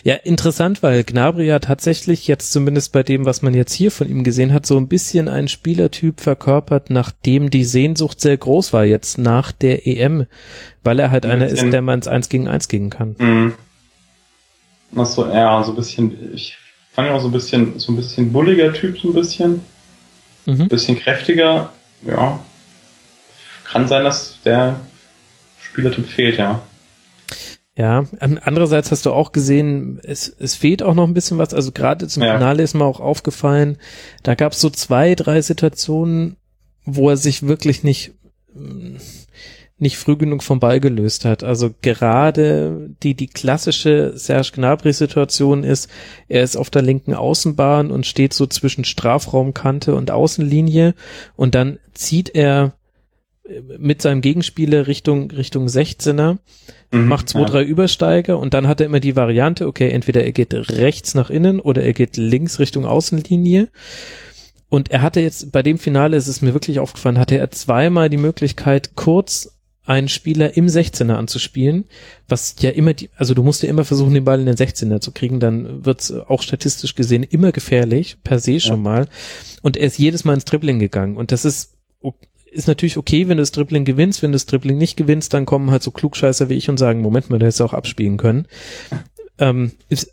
Ja, interessant, weil Gnabry ja tatsächlich jetzt zumindest bei dem, was man jetzt hier von ihm gesehen hat, so ein bisschen einen Spielertyp verkörpert, nachdem die Sehnsucht sehr groß war jetzt nach der EM, weil er halt einer ist, der man ins Eins gegen Eins gehen kann. Mhm. Ach so, ja, so ein bisschen, ich auch so ein bisschen, so ein bisschen bulliger Typ, so ein bisschen. Mhm. Bisschen kräftiger, ja. Kann sein, dass der Spielertyp fehlt, ja. Ja, andererseits hast du auch gesehen, es, es fehlt auch noch ein bisschen was. Also gerade zum ja. Finale ist mir auch aufgefallen, da gab es so zwei, drei Situationen, wo er sich wirklich nicht nicht früh genug vom Ball gelöst hat. Also gerade die, die klassische Serge Gnabry-Situation ist, er ist auf der linken Außenbahn und steht so zwischen Strafraumkante und Außenlinie und dann zieht er mit seinem Gegenspieler Richtung, Richtung 16er, mhm, macht zwei, ja. drei Übersteiger und dann hat er immer die Variante, okay, entweder er geht rechts nach innen oder er geht links Richtung Außenlinie. Und er hatte jetzt, bei dem Finale ist es mir wirklich aufgefallen, hatte er zweimal die Möglichkeit, kurz einen Spieler im 16er anzuspielen, was ja immer die, also du musst ja immer versuchen, den Ball in den 16er zu kriegen, dann wird's auch statistisch gesehen immer gefährlich, per se schon ja. mal. Und er ist jedes Mal ins Dribbling gegangen. Und das ist, ist natürlich okay, wenn du das Dribbling gewinnst. Wenn du das Dribbling nicht gewinnst, dann kommen halt so Klugscheißer wie ich und sagen, Moment mal, du hättest auch abspielen können. Ähm, ist,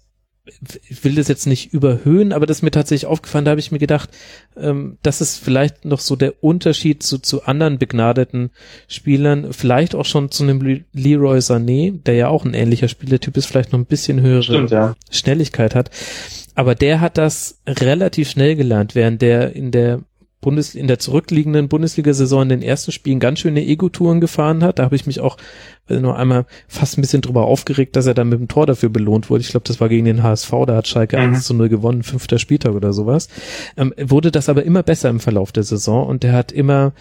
ich will das jetzt nicht überhöhen, aber das ist mir tatsächlich aufgefallen, da habe ich mir gedacht, ähm, das ist vielleicht noch so der Unterschied zu, zu anderen begnadeten Spielern, vielleicht auch schon zu einem Leroy Sané, der ja auch ein ähnlicher Spielertyp ist, vielleicht noch ein bisschen höhere Stimmt, ja. Schnelligkeit hat. Aber der hat das relativ schnell gelernt, während der in der Bundes in der zurückliegenden Bundesliga-Saison in den ersten Spielen ganz schöne Ego-Touren gefahren hat. Da habe ich mich auch also nur einmal fast ein bisschen drüber aufgeregt, dass er dann mit dem Tor dafür belohnt wurde. Ich glaube, das war gegen den HSV, da hat Schalke mhm. 1 zu 0 gewonnen, fünfter Spieltag oder sowas. Ähm, wurde das aber immer besser im Verlauf der Saison und der hat immer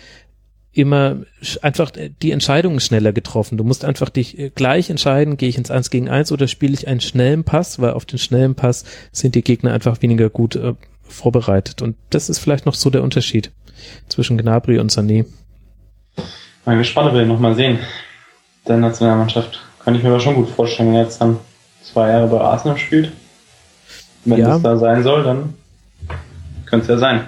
immer einfach die Entscheidungen schneller getroffen. Du musst einfach dich äh, gleich entscheiden, gehe ich ins Eins gegen Eins oder spiele ich einen schnellen Pass, weil auf den schnellen Pass sind die Gegner einfach weniger gut äh, vorbereitet. Und das ist vielleicht noch so der Unterschied. zwischen Gnabry und Sané. Mal gespannt, ob wir ihn nochmal sehen. Der Nationalmannschaft. Kann ich mir aber schon gut vorstellen, wenn er jetzt dann zwei Jahre bei Arsenal spielt. Wenn Ja. das da sein soll, dann könnte es ja sein.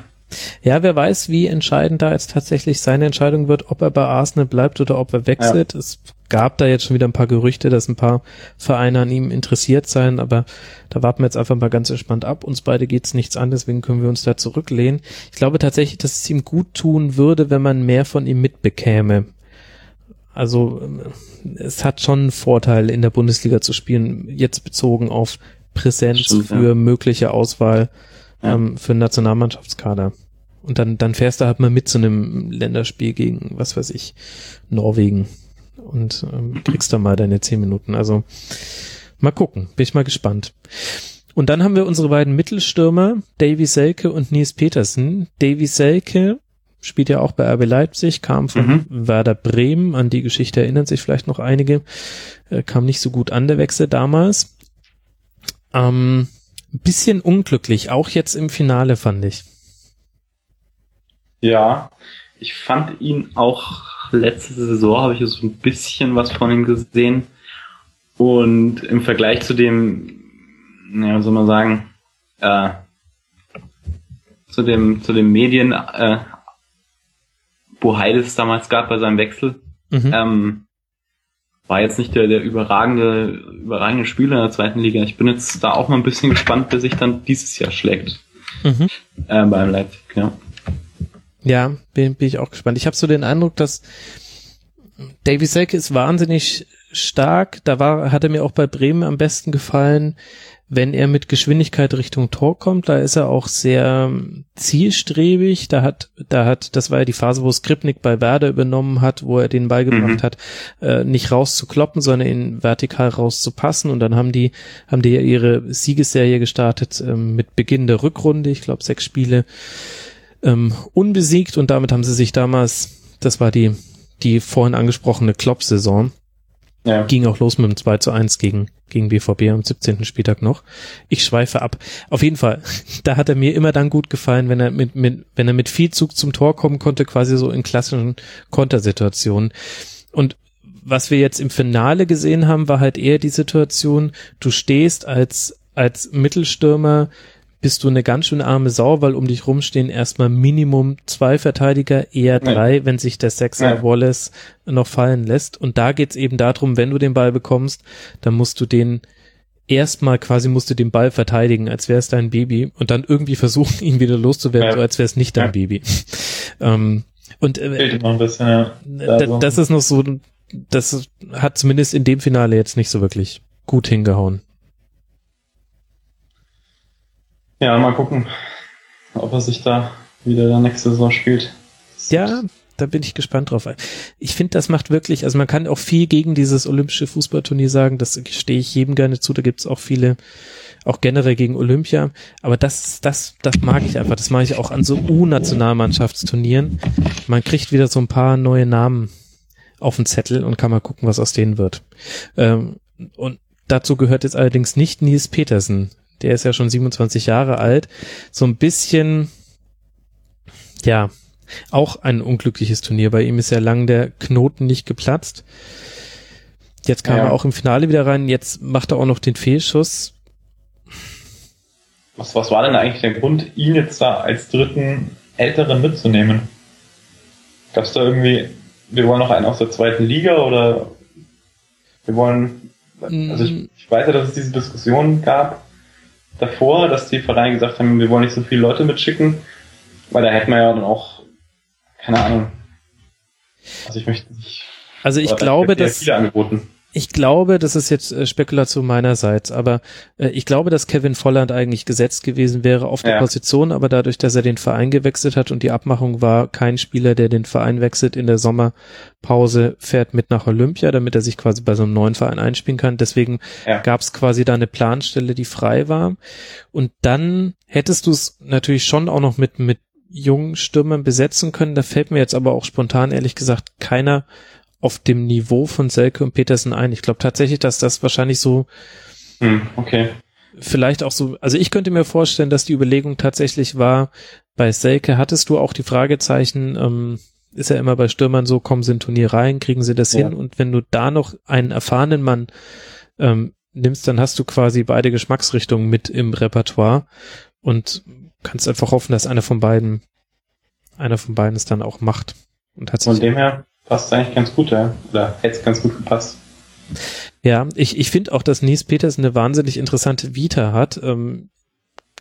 Ja, wer weiß, wie entscheidend da jetzt tatsächlich seine Entscheidung wird, ob er bei Arsenal bleibt oder ob er wechselt. Es gab da jetzt schon wieder ein paar Gerüchte, dass ein paar Vereine an ihm interessiert seien, aber da warten wir jetzt einfach mal ganz entspannt ab. Uns beide geht's nichts an, deswegen können wir uns da zurücklehnen. Ich glaube tatsächlich, dass es ihm gut tun würde, wenn man mehr von ihm mitbekäme. Also ähm, es hat schon einen Vorteil, in der Bundesliga zu spielen, jetzt bezogen auf Präsenz Stimmt, ja. für mögliche Auswahl Ja. ähm, für einen Nationalmannschaftskader. Und dann, dann fährst du halt mal mit zu einem Länderspiel gegen, was weiß ich, Norwegen und ähm, kriegst da mal deine zehn Minuten. Also mal gucken, bin ich mal gespannt. Und dann haben wir unsere beiden Mittelstürmer, Davy Selke und Nils Petersen. Davy Selke spielt ja auch bei RB Leipzig, kam von Mhm. Werder Bremen, an die Geschichte erinnern sich vielleicht noch einige, äh, kam nicht so gut an der Wechsel damals. Ähm, ein bisschen unglücklich, auch jetzt im Finale fand ich. Ja, ich fand ihn auch letzte Saison, habe ich so ein bisschen was von ihm gesehen. Und im Vergleich zu dem, ja, soll man sagen, äh, zu dem, zu dem Medien, äh, Bohai es damals gab bei seinem Wechsel, Mhm. ähm, war jetzt nicht der, der überragende, überragende Spieler in der zweiten Liga. Ich bin jetzt da auch mal ein bisschen gespannt, wer sich dann dieses Jahr schlägt Mhm. äh, beim Leipzig. Ja. Ja, bin, bin ich auch gespannt. Ich habe so den Eindruck, dass Davy Selke ist wahnsinnig stark. Da war, hat er mir auch bei Bremen am besten gefallen, wenn er mit Geschwindigkeit Richtung Tor kommt. Da ist er auch sehr zielstrebig. Da hat, da hat, das war ja die Phase, wo Skripnik bei Werder übernommen hat, wo er den Ball gebracht Mhm. hat, äh, nicht rauszukloppen, sondern ihn vertikal rauszupassen. Und dann haben die, haben die ja ihre Siegesserie gestartet ähm, mit Beginn der Rückrunde. Ich glaube, sechs Spiele ähm, unbesiegt und damit haben sie sich damals, das war die, die vorhin angesprochene Klopp-Saison, Ja. ging auch los mit dem 2 zu 1 gegen, gegen BVB am 17. Spieltag noch. Ich schweife ab. Auf jeden Fall, da hat er mir immer dann gut gefallen, wenn er mit, mit, wenn er mit viel Zug zum Tor kommen konnte, quasi so in klassischen Kontersituationen. Und was wir jetzt im Finale gesehen haben, war halt eher die Situation, du stehst als, als Mittelstürmer bist du eine ganz schön arme Sau, weil um dich rumstehen erstmal Minimum zwei Verteidiger, eher Ja. drei, wenn sich der Sechser Ja. Wallace noch fallen lässt. Und da geht's eben darum, wenn du den Ball bekommst, dann musst du den erstmal quasi musst du den Ball verteidigen, als wäre es dein Baby und dann irgendwie versuchen, ihn wieder loszuwerden, Ja. so als wäre es nicht dein Ja. Baby. ähm, und äh, bisschen, ja. Also- das ist noch so, das hat zumindest in dem Finale jetzt nicht so wirklich gut hingehauen. Ja, mal gucken, ob er sich da wieder der nächste Saison spielt. Ja, da bin ich gespannt drauf. Ich finde, das macht wirklich, also man kann auch viel gegen dieses olympische Fußballturnier sagen, das stehe ich jedem gerne zu, da gibt's auch viele, auch generell gegen Olympia, aber das, das, das mag ich einfach, das mache ich auch an so U-Nationalmannschaftsturnieren. Man kriegt wieder so ein paar neue Namen auf den Zettel und kann mal gucken, was aus denen wird. Ähm, und dazu gehört jetzt allerdings nicht Nils Petersen. Der ist ja schon 27 Jahre alt. So ein bisschen, ja, auch ein unglückliches Turnier. Bei ihm ist ja lang der Knoten nicht geplatzt. Jetzt kam Ja. er auch im Finale wieder rein. Jetzt macht er auch noch den Fehlschuss. Was, was war denn eigentlich der Grund, ihn jetzt da als dritten Älteren mitzunehmen? Gab es da irgendwie, wir wollen noch einen aus der zweiten Liga oder wir wollen, also ich, ich weiß ja, dass es diese Diskussion gab davor, dass die Vereine gesagt haben, wir wollen nicht so viele Leute mitschicken, weil da hätten wir ja dann auch, keine Ahnung, also ich möchte nicht, Also ich glaube, dass viele angeboten. Ich glaube, das ist jetzt äh, Spekulation meinerseits, aber äh, ich glaube, dass Kevin Volland eigentlich gesetzt gewesen wäre auf der Ja. Position, aber dadurch, dass er den Verein gewechselt hat und die Abmachung war, kein Spieler, der den Verein wechselt in der Sommerpause, fährt mit nach Olympia, damit er sich quasi bei so einem neuen Verein einspielen kann. Deswegen Ja. gab es quasi da eine Planstelle, die frei war. Und dann hättest du es natürlich schon auch noch mit, mit jungen Stürmern besetzen können. Da fällt mir jetzt aber auch spontan, ehrlich gesagt, keiner auf dem Niveau von Selke und Petersen ein. Ich glaube tatsächlich, dass das wahrscheinlich so Hm, okay. vielleicht auch so, also ich könnte mir vorstellen, dass die Überlegung tatsächlich war, bei Selke hattest du auch die Fragezeichen, ähm, ist ja immer bei Stürmern so, kommen sie in Turnier rein, kriegen sie das Ja. hin und wenn du da noch einen erfahrenen Mann ähm, nimmst, dann hast du quasi beide Geschmacksrichtungen mit im Repertoire und kannst einfach hoffen, dass einer von beiden, einer von beiden es dann auch macht. Und hat Von dem her passt eigentlich ganz gut, ja. Oder hätte es ganz gut gepasst. ja, ich, ich finde auch, dass Nies Peters eine wahnsinnig interessante Vita hat. Ähm,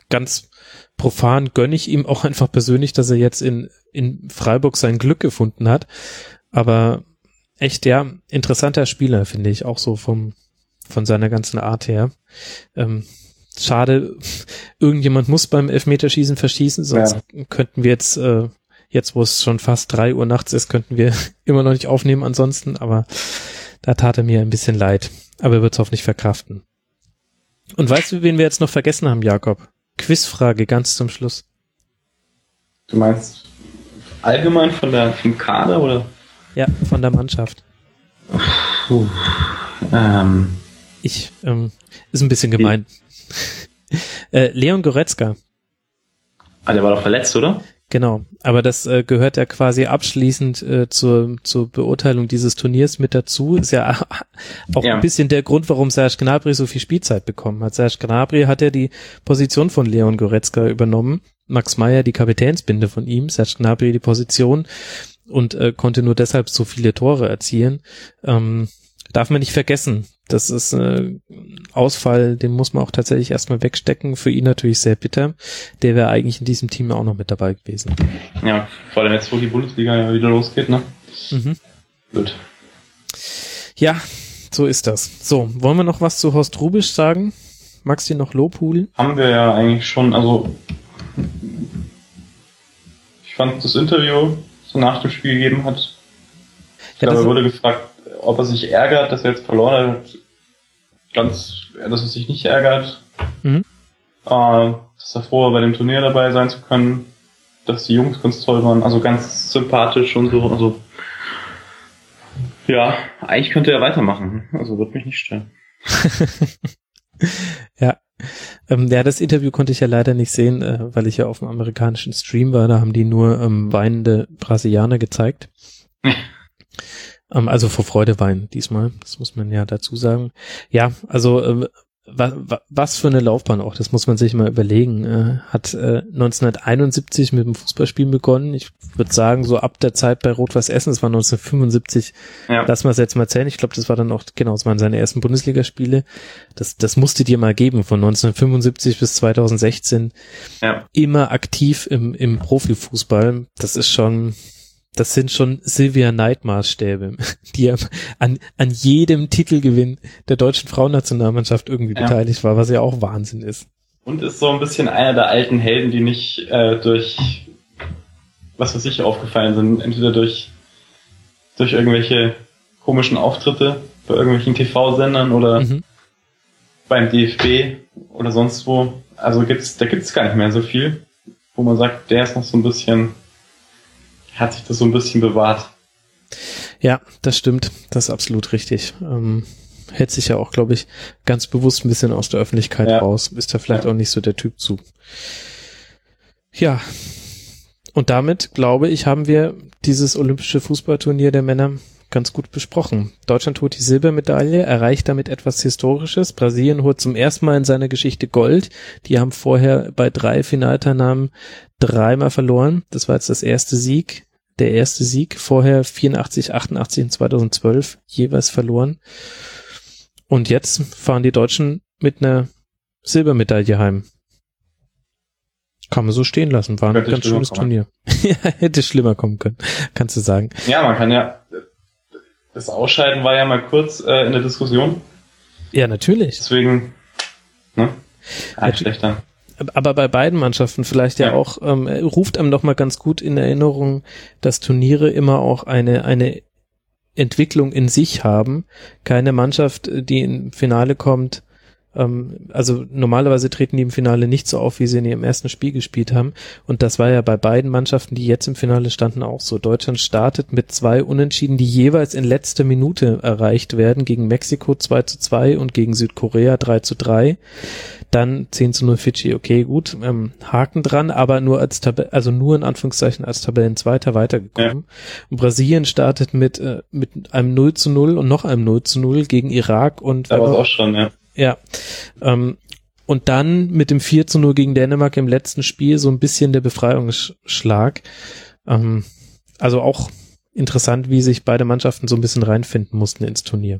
ganz profan gönne ich ihm auch einfach persönlich, dass er jetzt in, in Freiburg sein Glück gefunden hat. Aber echt, ja, interessanter Spieler, finde ich, auch so vom, von seiner ganzen Art her. Ähm, schade, irgendjemand muss beim Elfmeterschießen verschießen, sonst könnten wir jetzt, äh, jetzt wo es schon fast drei Uhr nachts ist, könnten wir immer noch nicht aufnehmen ansonsten, aber da tat er mir ein bisschen leid. Aber er wird es hoffentlich verkraften. Und weißt du, wen wir jetzt noch vergessen haben, Jakob? Quizfrage ganz zum Schluss. Du meinst allgemein von der, vom Kader oder? Ja, von der Mannschaft. Puh. Ähm, Ich, ähm, ist ein bisschen gemein. äh, Leon Goretzka, ah, der war doch verletzt, oder? Genau. Aber das äh, gehört ja quasi abschließend äh, zur, zur Beurteilung dieses Turniers mit dazu. Ist ja auch Ja. ein bisschen der Grund, warum Serge Gnabry so viel Spielzeit bekommen hat. Serge Gnabry hat ja die Position von Leon Goretzka übernommen. Max Meyer die Kapitänsbinde von ihm, Serge Gnabry die Position und äh, konnte nur deshalb so viele Tore erzielen. Ähm, darf man nicht vergessen. Das ist äh, ein Ausfall, den muss man auch tatsächlich erstmal wegstecken. Für ihn natürlich sehr bitter. Der wäre eigentlich in diesem Team auch noch mit dabei gewesen. Ja, vor allem jetzt, wo die Bundesliga ja wieder losgeht, ne? Mhm. Gut. Ja, so ist das. So, wollen wir noch was zu Horst Rubisch sagen? Magst du noch Lobhudeln? Haben wir ja eigentlich schon, also ich fand das Interview, das er nach dem Spiel gegeben hat, ich Ja, glaube, er wurde gefragt, ob er sich ärgert, dass er jetzt verloren hat. Ganz, dass er sich nicht ärgert. Mhm. Äh, dass er froh war, bei dem Turnier dabei sein zu können. Dass die Jungs ganz toll waren, also ganz sympathisch und so. Also ja, eigentlich könnte er weitermachen. Also wird mich nicht stören. Ja. Ähm, ja, das Interview konnte ich ja leider nicht sehen, äh, weil ich ja auf dem amerikanischen Stream war. Da haben die nur ähm, weinende Brasilianer gezeigt. ähm, also vor Freude weinen diesmal. Das muss man ja dazu sagen. Ja, also ähm, wa, wa, was für eine Laufbahn auch, das muss man sich mal überlegen. Äh, hat äh, 1971 mit dem Fußballspielen begonnen. Ich würde sagen, so ab der Zeit bei Rot-Weiß Essen, das war 1975, Ja. Lass mal es jetzt mal zählen. Ich glaube, das war dann auch, genau, das waren seine ersten Bundesligaspiele. Das, das musste dir mal geben, von 1975 bis 2016. Ja. Immer aktiv im, im Profifußball. Das ist schon, das sind schon Sylvia Knight Maßstäbe, die an, an jedem Titelgewinn der deutschen Frauennationalmannschaft irgendwie Ja. beteiligt war, was ja auch Wahnsinn ist. Und ist so ein bisschen einer der alten Helden, die nicht äh, durch was weiß ich aufgefallen sind. Entweder durch, durch irgendwelche komischen Auftritte bei irgendwelchen TV-Sendern oder Mhm. beim DFB oder sonst wo. Also gibt's, da gibt's gar nicht mehr so viel, wo man sagt, der ist noch so ein bisschen, hat sich das so ein bisschen bewahrt. Ja, das stimmt. Das ist absolut richtig. Ähm, hält sich ja auch, glaube ich, ganz bewusst ein bisschen aus der Öffentlichkeit Ja. raus. Ist da vielleicht auch nicht so der Typ zu. Ja. Und damit, glaube ich, haben wir dieses olympische Fußballturnier der Männer ganz gut besprochen. Deutschland holt die Silbermedaille, erreicht damit etwas Historisches. Brasilien holt zum ersten Mal in seiner Geschichte Gold. Die haben vorher bei drei Finalteilnahmen dreimal verloren. Das war jetzt das erste Sieg der erste Sieg, vorher 84, 88 und 2012 jeweils verloren. Und jetzt fahren die Deutschen mit einer Silbermedaille heim. Kann man so stehen lassen, war ein ganz schönes kommen. Turnier. ja, hätte schlimmer kommen können, kannst du sagen. Ja, man kann ja, das Ausscheiden war ja mal kurz äh, in der Diskussion. Ja, natürlich. Deswegen, ne? Ein Natu- schlechter. Aber bei beiden Mannschaften vielleicht ja, Ja. auch, ähm, ruft einem doch mal ganz gut in Erinnerung, dass Turniere immer auch eine, eine Entwicklung in sich haben. Keine Mannschaft, die im Finale kommt, Ähm, also normalerweise treten die im Finale nicht so auf, wie sie in ihrem ersten Spiel gespielt haben. Und das war ja bei beiden Mannschaften, die jetzt im Finale standen, auch so. Deutschland startet mit zwei Unentschieden, die jeweils in letzter Minute erreicht werden, gegen Mexiko 2 zu 2 und gegen Südkorea 3 zu 3. Dann 10 zu 0 Fidschi, okay, gut, ähm, Haken dran, aber nur als Tab also nur in Anführungszeichen als Tabellenzweiter weitergekommen. Ja. Und Brasilien startet mit, äh, mit einem 0 zu 0 und noch einem 0 zu 0 gegen Irak und da war auch schon, ja. Ja. Ähm, und dann mit dem 4 zu 0 gegen Dänemark im letzten Spiel so ein bisschen der Befreiungsschlag. Ähm, also auch interessant, wie sich beide Mannschaften so ein bisschen reinfinden mussten ins Turnier.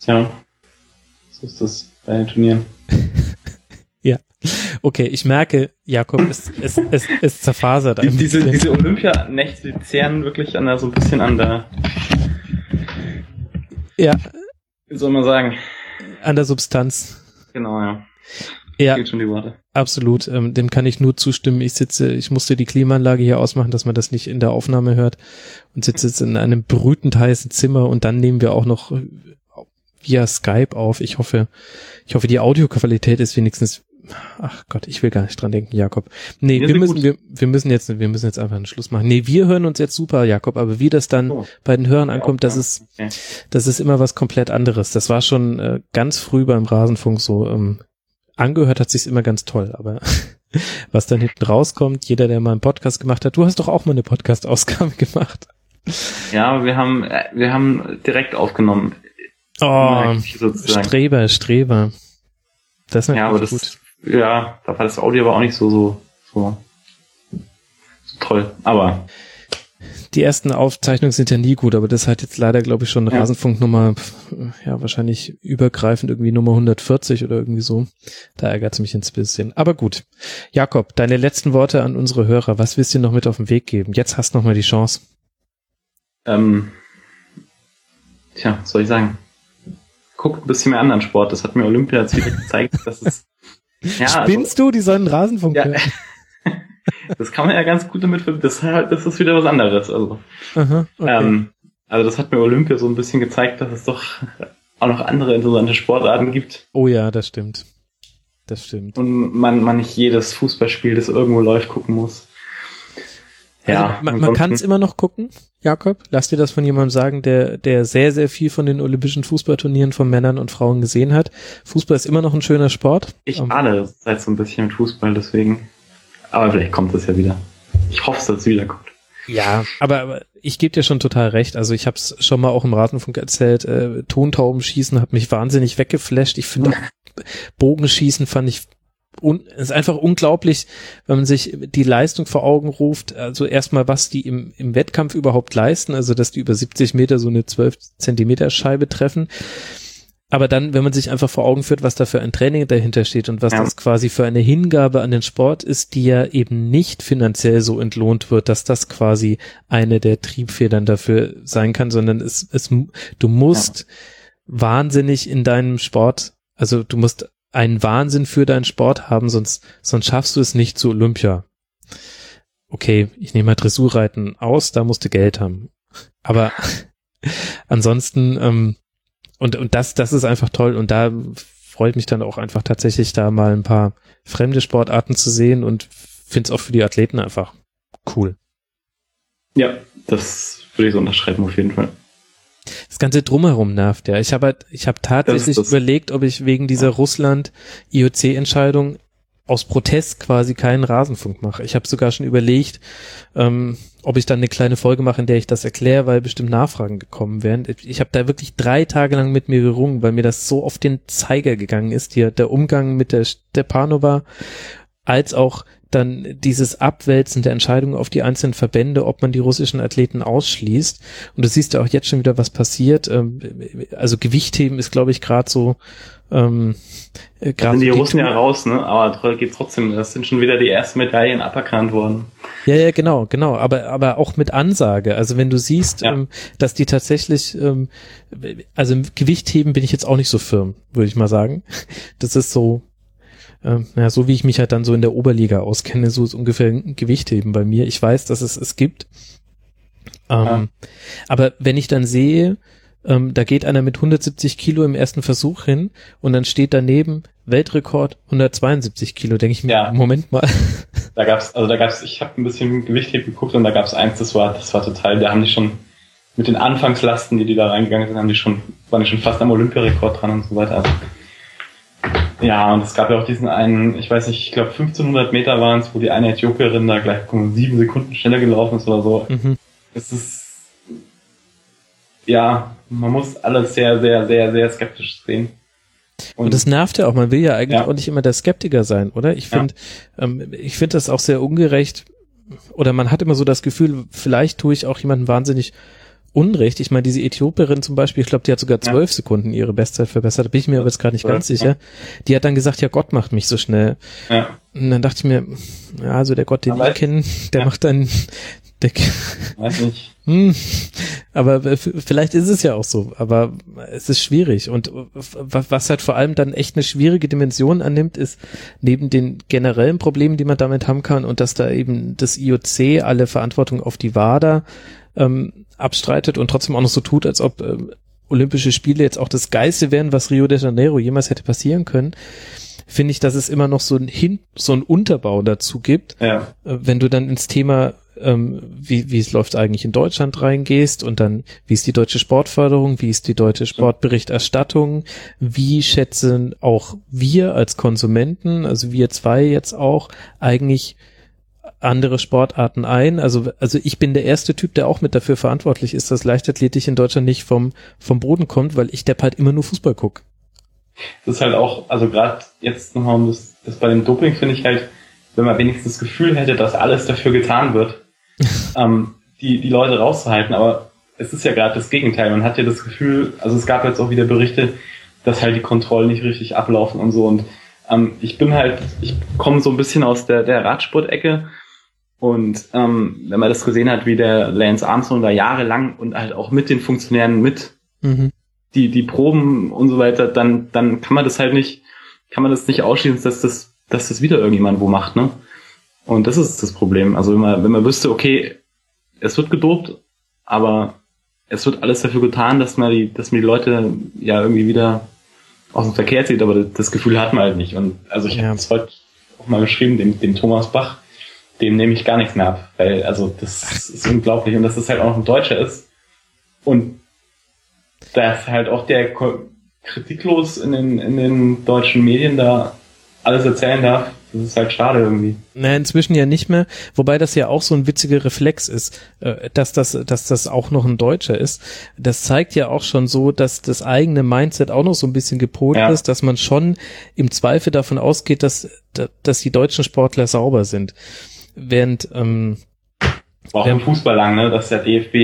Tja, so ist das bei den Turnieren. ja. Okay, ich merke, Jakob, es, es, es, es zerfasert ein Diese, diese Olympianächte, die zehren wirklich an der, so ein bisschen an der. Ja. Wie soll man sagen? An der Substanz. Genau, ja. Ja, absolut. Ähm, dem kann ich nur zustimmen. Ich sitze, ich musste die Klimaanlage hier ausmachen, dass man das nicht in der Aufnahme hört und sitze jetzt in einem brütend heißen Zimmer und dann nehmen wir auch noch via Skype auf. Ich hoffe, ich hoffe, die Audioqualität ist wenigstens Ach Gott, ich will gar nicht dran denken, Jakob. Nee, wir, wir müssen, wir, wir müssen jetzt, wir müssen jetzt einfach einen Schluss machen. Nee, wir hören uns jetzt super, Jakob, aber wie das dann oh. bei den Hörern ankommt, das ist, das ist immer was komplett anderes. Das war schon äh, ganz früh beim Rasenfunk so, ähm, angehört hat sich's immer ganz toll, aber was dann hinten rauskommt, jeder, der mal einen Podcast gemacht hat, du hast doch auch mal eine Podcast-Ausgabe gemacht. Ja, wir haben, äh, wir haben direkt aufgenommen. Oh, Streber, Streber. Das ist ja, aber das, gut. Ja, da war das Audio aber auch nicht so, so, so, so toll. Aber die ersten Aufzeichnungen sind ja nie gut, aber das hat jetzt leider, glaube ich, schon ja. Rasenfunknummer, ja, wahrscheinlich übergreifend irgendwie Nummer 140 oder irgendwie so. Da ärgert es mich ein bisschen. Aber gut. Jakob, deine letzten Worte an unsere Hörer. Was willst du noch mit auf den Weg geben? Jetzt hast du noch mal die Chance. Ähm, tja, was soll ich sagen? guckt ein bisschen mehr anderen Sport. Das hat mir Olympia jetzt wieder gezeigt, dass es. Ja, Spinnst also, du? Die sollen Rasenfunk ja, Das kann man ja ganz gut damit, das, das ist wieder was anderes. Also, Aha, okay. ähm, also das hat mir Olympia so ein bisschen gezeigt, dass es doch auch noch andere interessante Sportarten gibt. Oh ja, das stimmt. Das stimmt. Und man, man nicht jedes Fußballspiel, das irgendwo läuft, gucken muss. Ja, also, man, man kann es immer noch gucken, Jakob. Lass dir das von jemandem sagen, der, der sehr, sehr viel von den olympischen Fußballturnieren von Männern und Frauen gesehen hat. Fußball ist immer noch ein schöner Sport. Ich um, ahne seit so ein bisschen mit Fußball, deswegen. Aber vielleicht kommt es ja wieder. Ich hoffe, dass es wiederkommt. Ja, aber, aber ich gebe dir schon total recht. Also ich habe es schon mal auch im Ratenfunk erzählt. Äh, Tontaubenschießen hat mich wahnsinnig weggeflasht. Ich finde Bogenschießen fand ich un, ist einfach unglaublich, wenn man sich die Leistung vor Augen ruft. Also erstmal, was die im, im Wettkampf überhaupt leisten, also dass die über 70 Meter so eine 12 Zentimeter Scheibe treffen. Aber dann, wenn man sich einfach vor Augen führt, was da für ein Training dahinter steht und was ja. das quasi für eine Hingabe an den Sport ist, die ja eben nicht finanziell so entlohnt wird, dass das quasi eine der Triebfedern dafür sein kann, sondern es, es, du musst ja. wahnsinnig in deinem Sport, also du musst einen Wahnsinn für deinen Sport haben, sonst, sonst schaffst du es nicht zu Olympia. Okay, ich nehme mal Dressurreiten aus, da musst du Geld haben. Aber ansonsten, ähm, und, und das, das ist einfach toll und da freut mich dann auch einfach tatsächlich da mal ein paar fremde Sportarten zu sehen und finde es auch für die Athleten einfach cool. Ja, das würde ich so unterschreiben auf jeden Fall. Das ganze Drumherum nervt ja. Ich habe halt, ich habe tatsächlich überlegt, ob ich wegen dieser Russland-IOC-Entscheidung aus Protest quasi keinen Rasenfunk mache. Ich habe sogar schon überlegt, ähm, ob ich dann eine kleine Folge mache, in der ich das erkläre, weil bestimmt Nachfragen gekommen wären. Ich habe da wirklich drei Tage lang mit mir gerungen, weil mir das so auf den Zeiger gegangen ist, hier der Umgang mit der Stepanova, als auch dann dieses Abwälzen der Entscheidungen auf die einzelnen Verbände, ob man die russischen Athleten ausschließt. Und du siehst ja auch jetzt schon wieder, was passiert. Ähm, also Gewichtheben ist, glaube ich, gerade so. Ähm, äh, da sind die Russen ja raus, ne? Aber geht trotzdem. Das sind schon wieder die ersten Medaillen aberkannt worden. Ja, ja, genau, genau. Aber aber auch mit Ansage. Also wenn du siehst, ja. ähm, dass die tatsächlich, ähm, also Gewichtheben bin ich jetzt auch nicht so firm, würde ich mal sagen. Das ist so äh, ja, so wie ich mich halt dann so in der Oberliga auskenne, so ist ungefähr Gewichtheben bei mir. Ich weiß, dass es es gibt. Ähm, ja. Aber wenn ich dann sehe, ähm, da geht einer mit 170 Kilo im ersten Versuch hin und dann steht daneben Weltrekord 172 Kilo, denke ich mir, Ja. Moment mal. Da gab's, also da gab's, ich habe ein bisschen Gewichtheben geguckt und da gab's eins, das war, das war total, da haben die schon mit den Anfangslasten, die die da reingegangen sind, haben die schon, waren die schon fast am Olympiarekord dran und so weiter. Also, ja, und es gab ja auch diesen einen, ich weiß nicht, ich glaube 1500 Meter waren es, wo die eine Äthiopierin da gleich sieben Sekunden schneller gelaufen ist oder so. Mhm. Es ist, ja, man muss alles sehr, sehr, sehr, sehr skeptisch sehen. Und das nervt ja auch. Man will ja eigentlich Ja. auch nicht immer der Skeptiker sein, oder? Ich Ja. finde, ähm, ich finde das auch sehr ungerecht. Oder man hat immer so das Gefühl, vielleicht tue ich auch jemandem wahnsinnig Unrecht. Ich meine, diese Äthiopierin zum Beispiel, ich glaube, die hat sogar Ja. zwölf Sekunden ihre Bestzeit verbessert. Da bin ich mir aber jetzt gerade nicht ganz sicher. Die hat dann gesagt, ja, Gott macht mich so schnell. ja, Und dann dachte ich mir, ja, also der Gott, den Aber- wir kennen, der Ja. macht dann, der, weiß nicht. hm, aber vielleicht ist es ja auch so, aber es ist schwierig. Und was halt vor allem dann echt eine schwierige Dimension annimmt, ist neben den generellen Problemen, die man damit haben kann und dass da eben das IOC alle Verantwortung auf die WADA ähm, abstreitet und trotzdem auch noch so tut, als ob ähm, Olympische Spiele jetzt auch das Geiste wären, was Rio de Janeiro jemals hätte passieren können, finde ich, dass es immer noch so ein Hin so ein Unterbau dazu gibt, Ja, äh, wenn du dann ins Thema, ähm, wie, wie es läuft eigentlich in Deutschland reingehst und dann, wie ist die deutsche Sportförderung, wie ist die deutsche Sportberichterstattung, wie schätzen auch wir als Konsumenten, also wir zwei jetzt auch, eigentlich andere Sportarten ein. Also, also ich bin der erste Typ, der auch mit dafür verantwortlich ist, dass Leichtathletik in Deutschland nicht vom, vom Boden kommt, weil ich depp halt immer nur Fußball guck. das ist halt auch, also gerade jetzt nochmal um das, das bei dem Doping finde ich halt, wenn man wenigstens das Gefühl hätte, dass alles dafür getan wird, ähm, die, die Leute rauszuhalten, aber es ist ja gerade das Gegenteil. Man hat ja das Gefühl, also es gab jetzt auch wieder Berichte, dass halt die Kontrollen nicht richtig ablaufen und so und ähm, ich bin halt, ich komme so ein bisschen aus der, der Radsport-Ecke und ähm, wenn man das gesehen hat, wie der Lance Armstrong da jahrelang und halt auch mit den Funktionären mit Mhm. die, die Proben und so weiter, dann, dann kann man das halt nicht, kann man das nicht ausschließen, dass das, dass das wieder irgendjemand wo macht, ne? Und das ist das Problem. Also wenn man, wenn man wüsste, okay, es wird gedopt, aber es wird alles dafür getan, dass man die, dass man die Leute ja irgendwie wieder aus dem Verkehr zieht, aber das Gefühl hat man halt nicht. Und also ich Ja. habe es heute auch mal geschrieben, dem, dem Thomas Bach, dem nehme ich gar nichts mehr ab, weil also das ist unglaublich und dass das halt auch noch ein Deutscher ist und dass halt auch der kritiklos in den, in den deutschen Medien da alles erzählen darf, das ist halt schade irgendwie. Naja, inzwischen ja nicht mehr, wobei das ja auch so ein witziger Reflex ist, äh, dass das, dass das auch noch ein Deutscher ist. Das zeigt ja auch schon so, dass das eigene Mindset auch noch so ein bisschen gepolt Ja. ist, dass man schon im Zweifel davon ausgeht, dass, dass die deutschen Sportler sauber sind. Während, ähm, auch im Fußball lang, ne, dass der DFB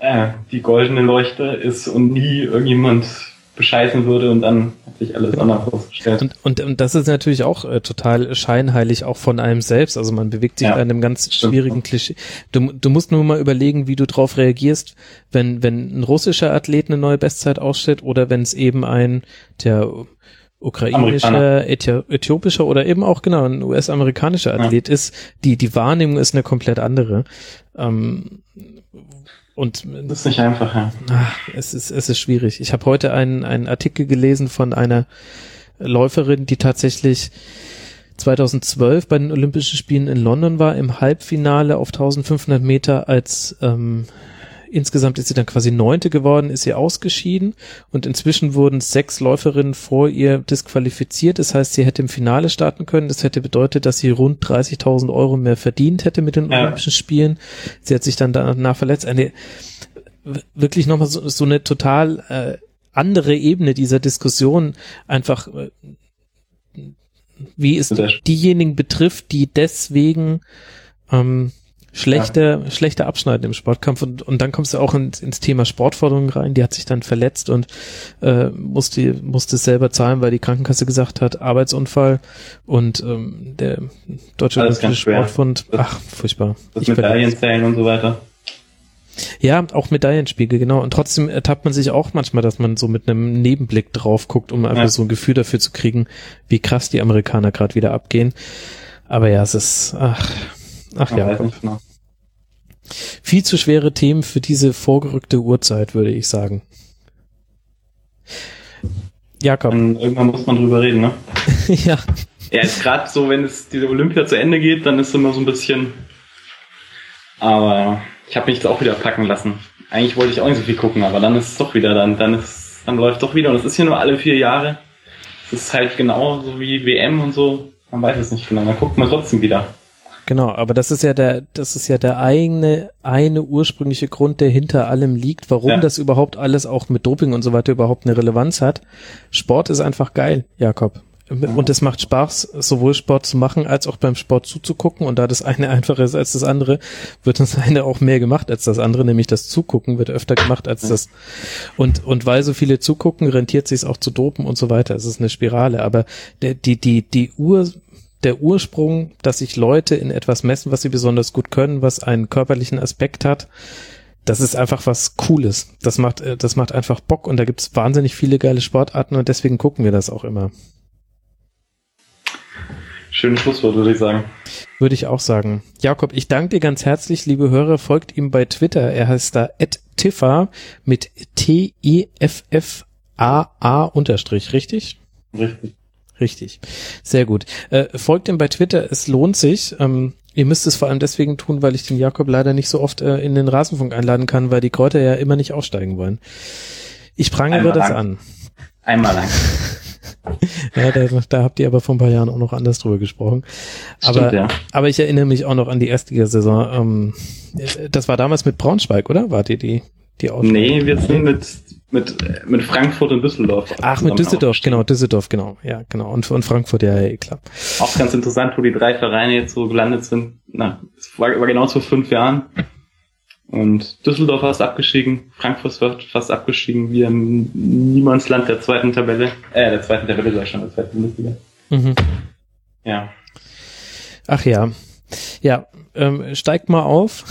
äh, die goldene Leuchte ist und nie irgendjemand bescheißen würde und dann hat sich alles anders herausgestellt. und, und, und das ist natürlich auch äh, total scheinheilig, auch von einem selbst. Also man bewegt sich Ja, in einem ganz schwierigen Klischee. Du, du musst nur mal überlegen, wie du drauf reagierst, wenn, wenn ein russischer Athlet eine neue Bestzeit ausstellt oder wenn es eben ein, der ukrainischer. Äthi äthiopischer oder eben auch genau ein US-amerikanischer Ja. Athlet ist, die, die Wahrnehmung ist eine komplett andere. Ähm, und Das ist nicht einfach, ja. Ach, es ist, es ist schwierig. Ich habe heute einen, einen Artikel gelesen von einer Läuferin, die tatsächlich 2012 bei den Olympischen Spielen in London war, im Halbfinale auf 1500 Meter als ähm, insgesamt ist sie dann quasi neunte geworden, ist sie ausgeschieden und inzwischen wurden sechs Läuferinnen vor ihr disqualifiziert. Das heißt, sie hätte im Finale starten können. Das hätte bedeutet, dass sie rund 30.000 Euro mehr verdient hätte mit den Ja. Olympischen Spielen. Sie hat sich dann danach verletzt. Eine wirklich nochmal so, so eine total äh, andere Ebene dieser Diskussion einfach, äh, wie es diejenigen betrifft, die deswegen ähm, schlechter, schlechter abschneiden im Sportkampf und, und dann kommst du auch ins, ins Thema Sportforderung rein, die hat sich dann verletzt und äh, musste, musste es selber zahlen, weil die Krankenkasse gesagt hat, Arbeitsunfall und ähm, der Deutsche Olympische schwer. Sportbund, Das- ach, furchtbar. Das Ich Medaillenzählen und so weiter. ja, auch Medaillenspiegel, genau. Und trotzdem ertappt man sich auch manchmal, dass man so mit einem Nebenblick drauf guckt, um einfach Ja. so ein Gefühl dafür zu kriegen, wie krass die Amerikaner gerade wieder abgehen. Aber ja, es ist, ach, ach Man ja, genau. viel zu schwere Themen für diese vorgerückte Uhrzeit, würde ich sagen. Jakob. Und irgendwann muss man drüber reden, ne? ja. Ja, ist gerade so, wenn es diese Olympia zu Ende geht, dann ist immer so ein bisschen. Aber ich habe mich jetzt auch wieder packen lassen. Eigentlich wollte ich auch nicht so viel gucken, aber dann ist es doch wieder, dann, dann ist, dann läuft doch wieder. Und es ist hier nur alle vier Jahre. Es ist halt genau so wie WM und so. Man weiß es nicht genau. Dann guckt man trotzdem wieder. Genau, aber das ist ja der, das ist ja der eigene, eine ursprüngliche Grund, der hinter allem liegt, warum Ja. das überhaupt alles auch mit Doping und so weiter überhaupt eine Relevanz hat. Sport ist einfach geil, Jakob. Und es macht Spaß, sowohl Sport zu machen, als auch beim Sport zuzugucken. Und da das eine einfacher ist als das andere, wird das eine auch mehr gemacht als das andere, nämlich das Zugucken wird öfter gemacht als das. Und, und weil so viele zugucken, rentiert sich auch zu dopen und so weiter. Es ist eine Spirale. Aber die, die, die Ur, der Ursprung, dass sich Leute in etwas messen, was sie besonders gut können, was einen körperlichen Aspekt hat, das ist einfach was Cooles. Das macht, äh, das macht einfach Bock und da gibt's wahnsinnig viele geile Sportarten und deswegen gucken wir das auch immer. Schönes Schlusswort, würde ich sagen. Würde ich auch sagen. Jakob, ich danke dir ganz herzlich, liebe Hörer. Folgt ihm bei Twitter. Er heißt da @tiffa mit T E F F A A unterstrich, richtig? Richtig. Richtig. Sehr gut. Äh, folgt ihm bei Twitter, es lohnt sich. Ähm, ihr müsst es vor allem deswegen tun, weil ich den Jakob leider nicht so oft äh, in den Rasenfunk einladen kann, weil die Kräuter ja immer nicht aufsteigen wollen. Ich prangere das lang. an. Einmal lang. Ja, da, da habt ihr aber vor ein paar Jahren auch noch anders drüber gesprochen. Stimmt, aber, ja. aber ich erinnere mich auch noch an die Erstligasaison. Ähm, das war damals mit Braunschweig, oder? Wart ihr die, die Aufsteiger? Nee, wir sind mit, mit, mit Frankfurt und Düsseldorf. Ach, mit Düsseldorf, genau, Düsseldorf, genau. Ja, genau. Und, und Frankfurt, ja, ja, eh, klar. Auch ganz interessant, wo die drei Vereine jetzt so gelandet sind. Na, es war, war genau vor fünf Jahren. Und Düsseldorf fast abgestiegen, Frankfurt wird fast abgestiegen, wir im Niemandsland der zweiten Tabelle, äh, der zweiten Tabelle, ich schon, der zweiten Bundesliga. Mhm. Ja. Ach ja. Ja, ähm, steig mal auf,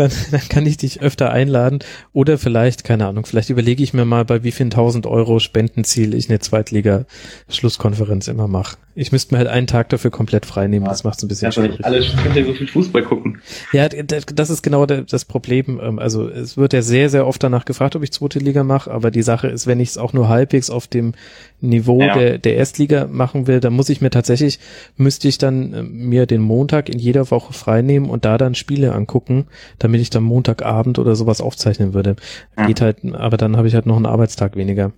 dann, dann kann ich dich öfter einladen. Oder vielleicht, keine Ahnung, vielleicht überlege ich mir mal, bei wie vielen tausend Euro Spendenziel ich eine Zweitliga-Schlusskonferenz immer mache. Ich müsste mir halt einen Tag dafür komplett frei nehmen, das macht es ein bisschen nicht schwierig. alle könnt ihr so viel Fußball gucken. Ja, das ist genau das Problem. Ähm, Also es wird ja sehr, sehr oft danach gefragt, ob ich zweite Liga mache, aber die Sache ist, wenn ich es auch nur halbwegs auf dem Niveau Ja. der, der Erstliga machen will, dann muss ich mir tatsächlich, müsste ich dann äh, mir den Montag in jeder Woche frei nehmen und da dann Spiele angucken, damit ich dann Montagabend oder sowas aufzeichnen würde. Ja. Geht halt, aber dann habe ich halt noch einen Arbeitstag weniger.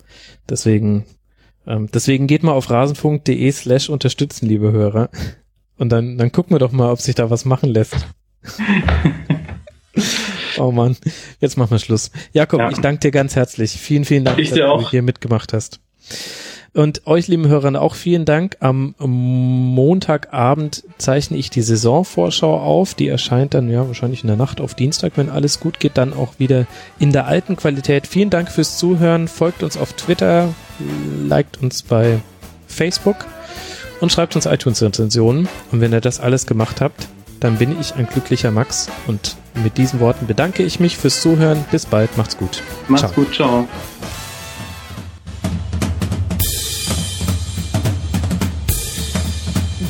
Deswegen, ähm, deswegen geht mal auf rasenfunk.de slash unterstützen, liebe Hörer. Und dann, dann gucken wir doch mal, ob sich da was machen lässt. oh Mann, jetzt machen wir Schluss. Jakob, Ja. ich danke dir ganz herzlich. Vielen, vielen Dank, Ich dass du auch. hier mitgemacht hast. Und euch, lieben Hörern, auch vielen Dank. Am Montagabend zeichne ich die Saisonvorschau auf. Die erscheint dann ja wahrscheinlich in der Nacht auf Dienstag, wenn alles gut geht, dann auch wieder in der alten Qualität. Vielen Dank fürs Zuhören. Folgt uns auf Twitter, liked uns bei Facebook und schreibt uns iTunes-Rezensionen. Und wenn ihr das alles gemacht habt, dann bin ich ein glücklicher Max. Und mit diesen Worten bedanke ich mich fürs Zuhören. Bis bald, macht's gut. Macht's Ciao. gut, ciao.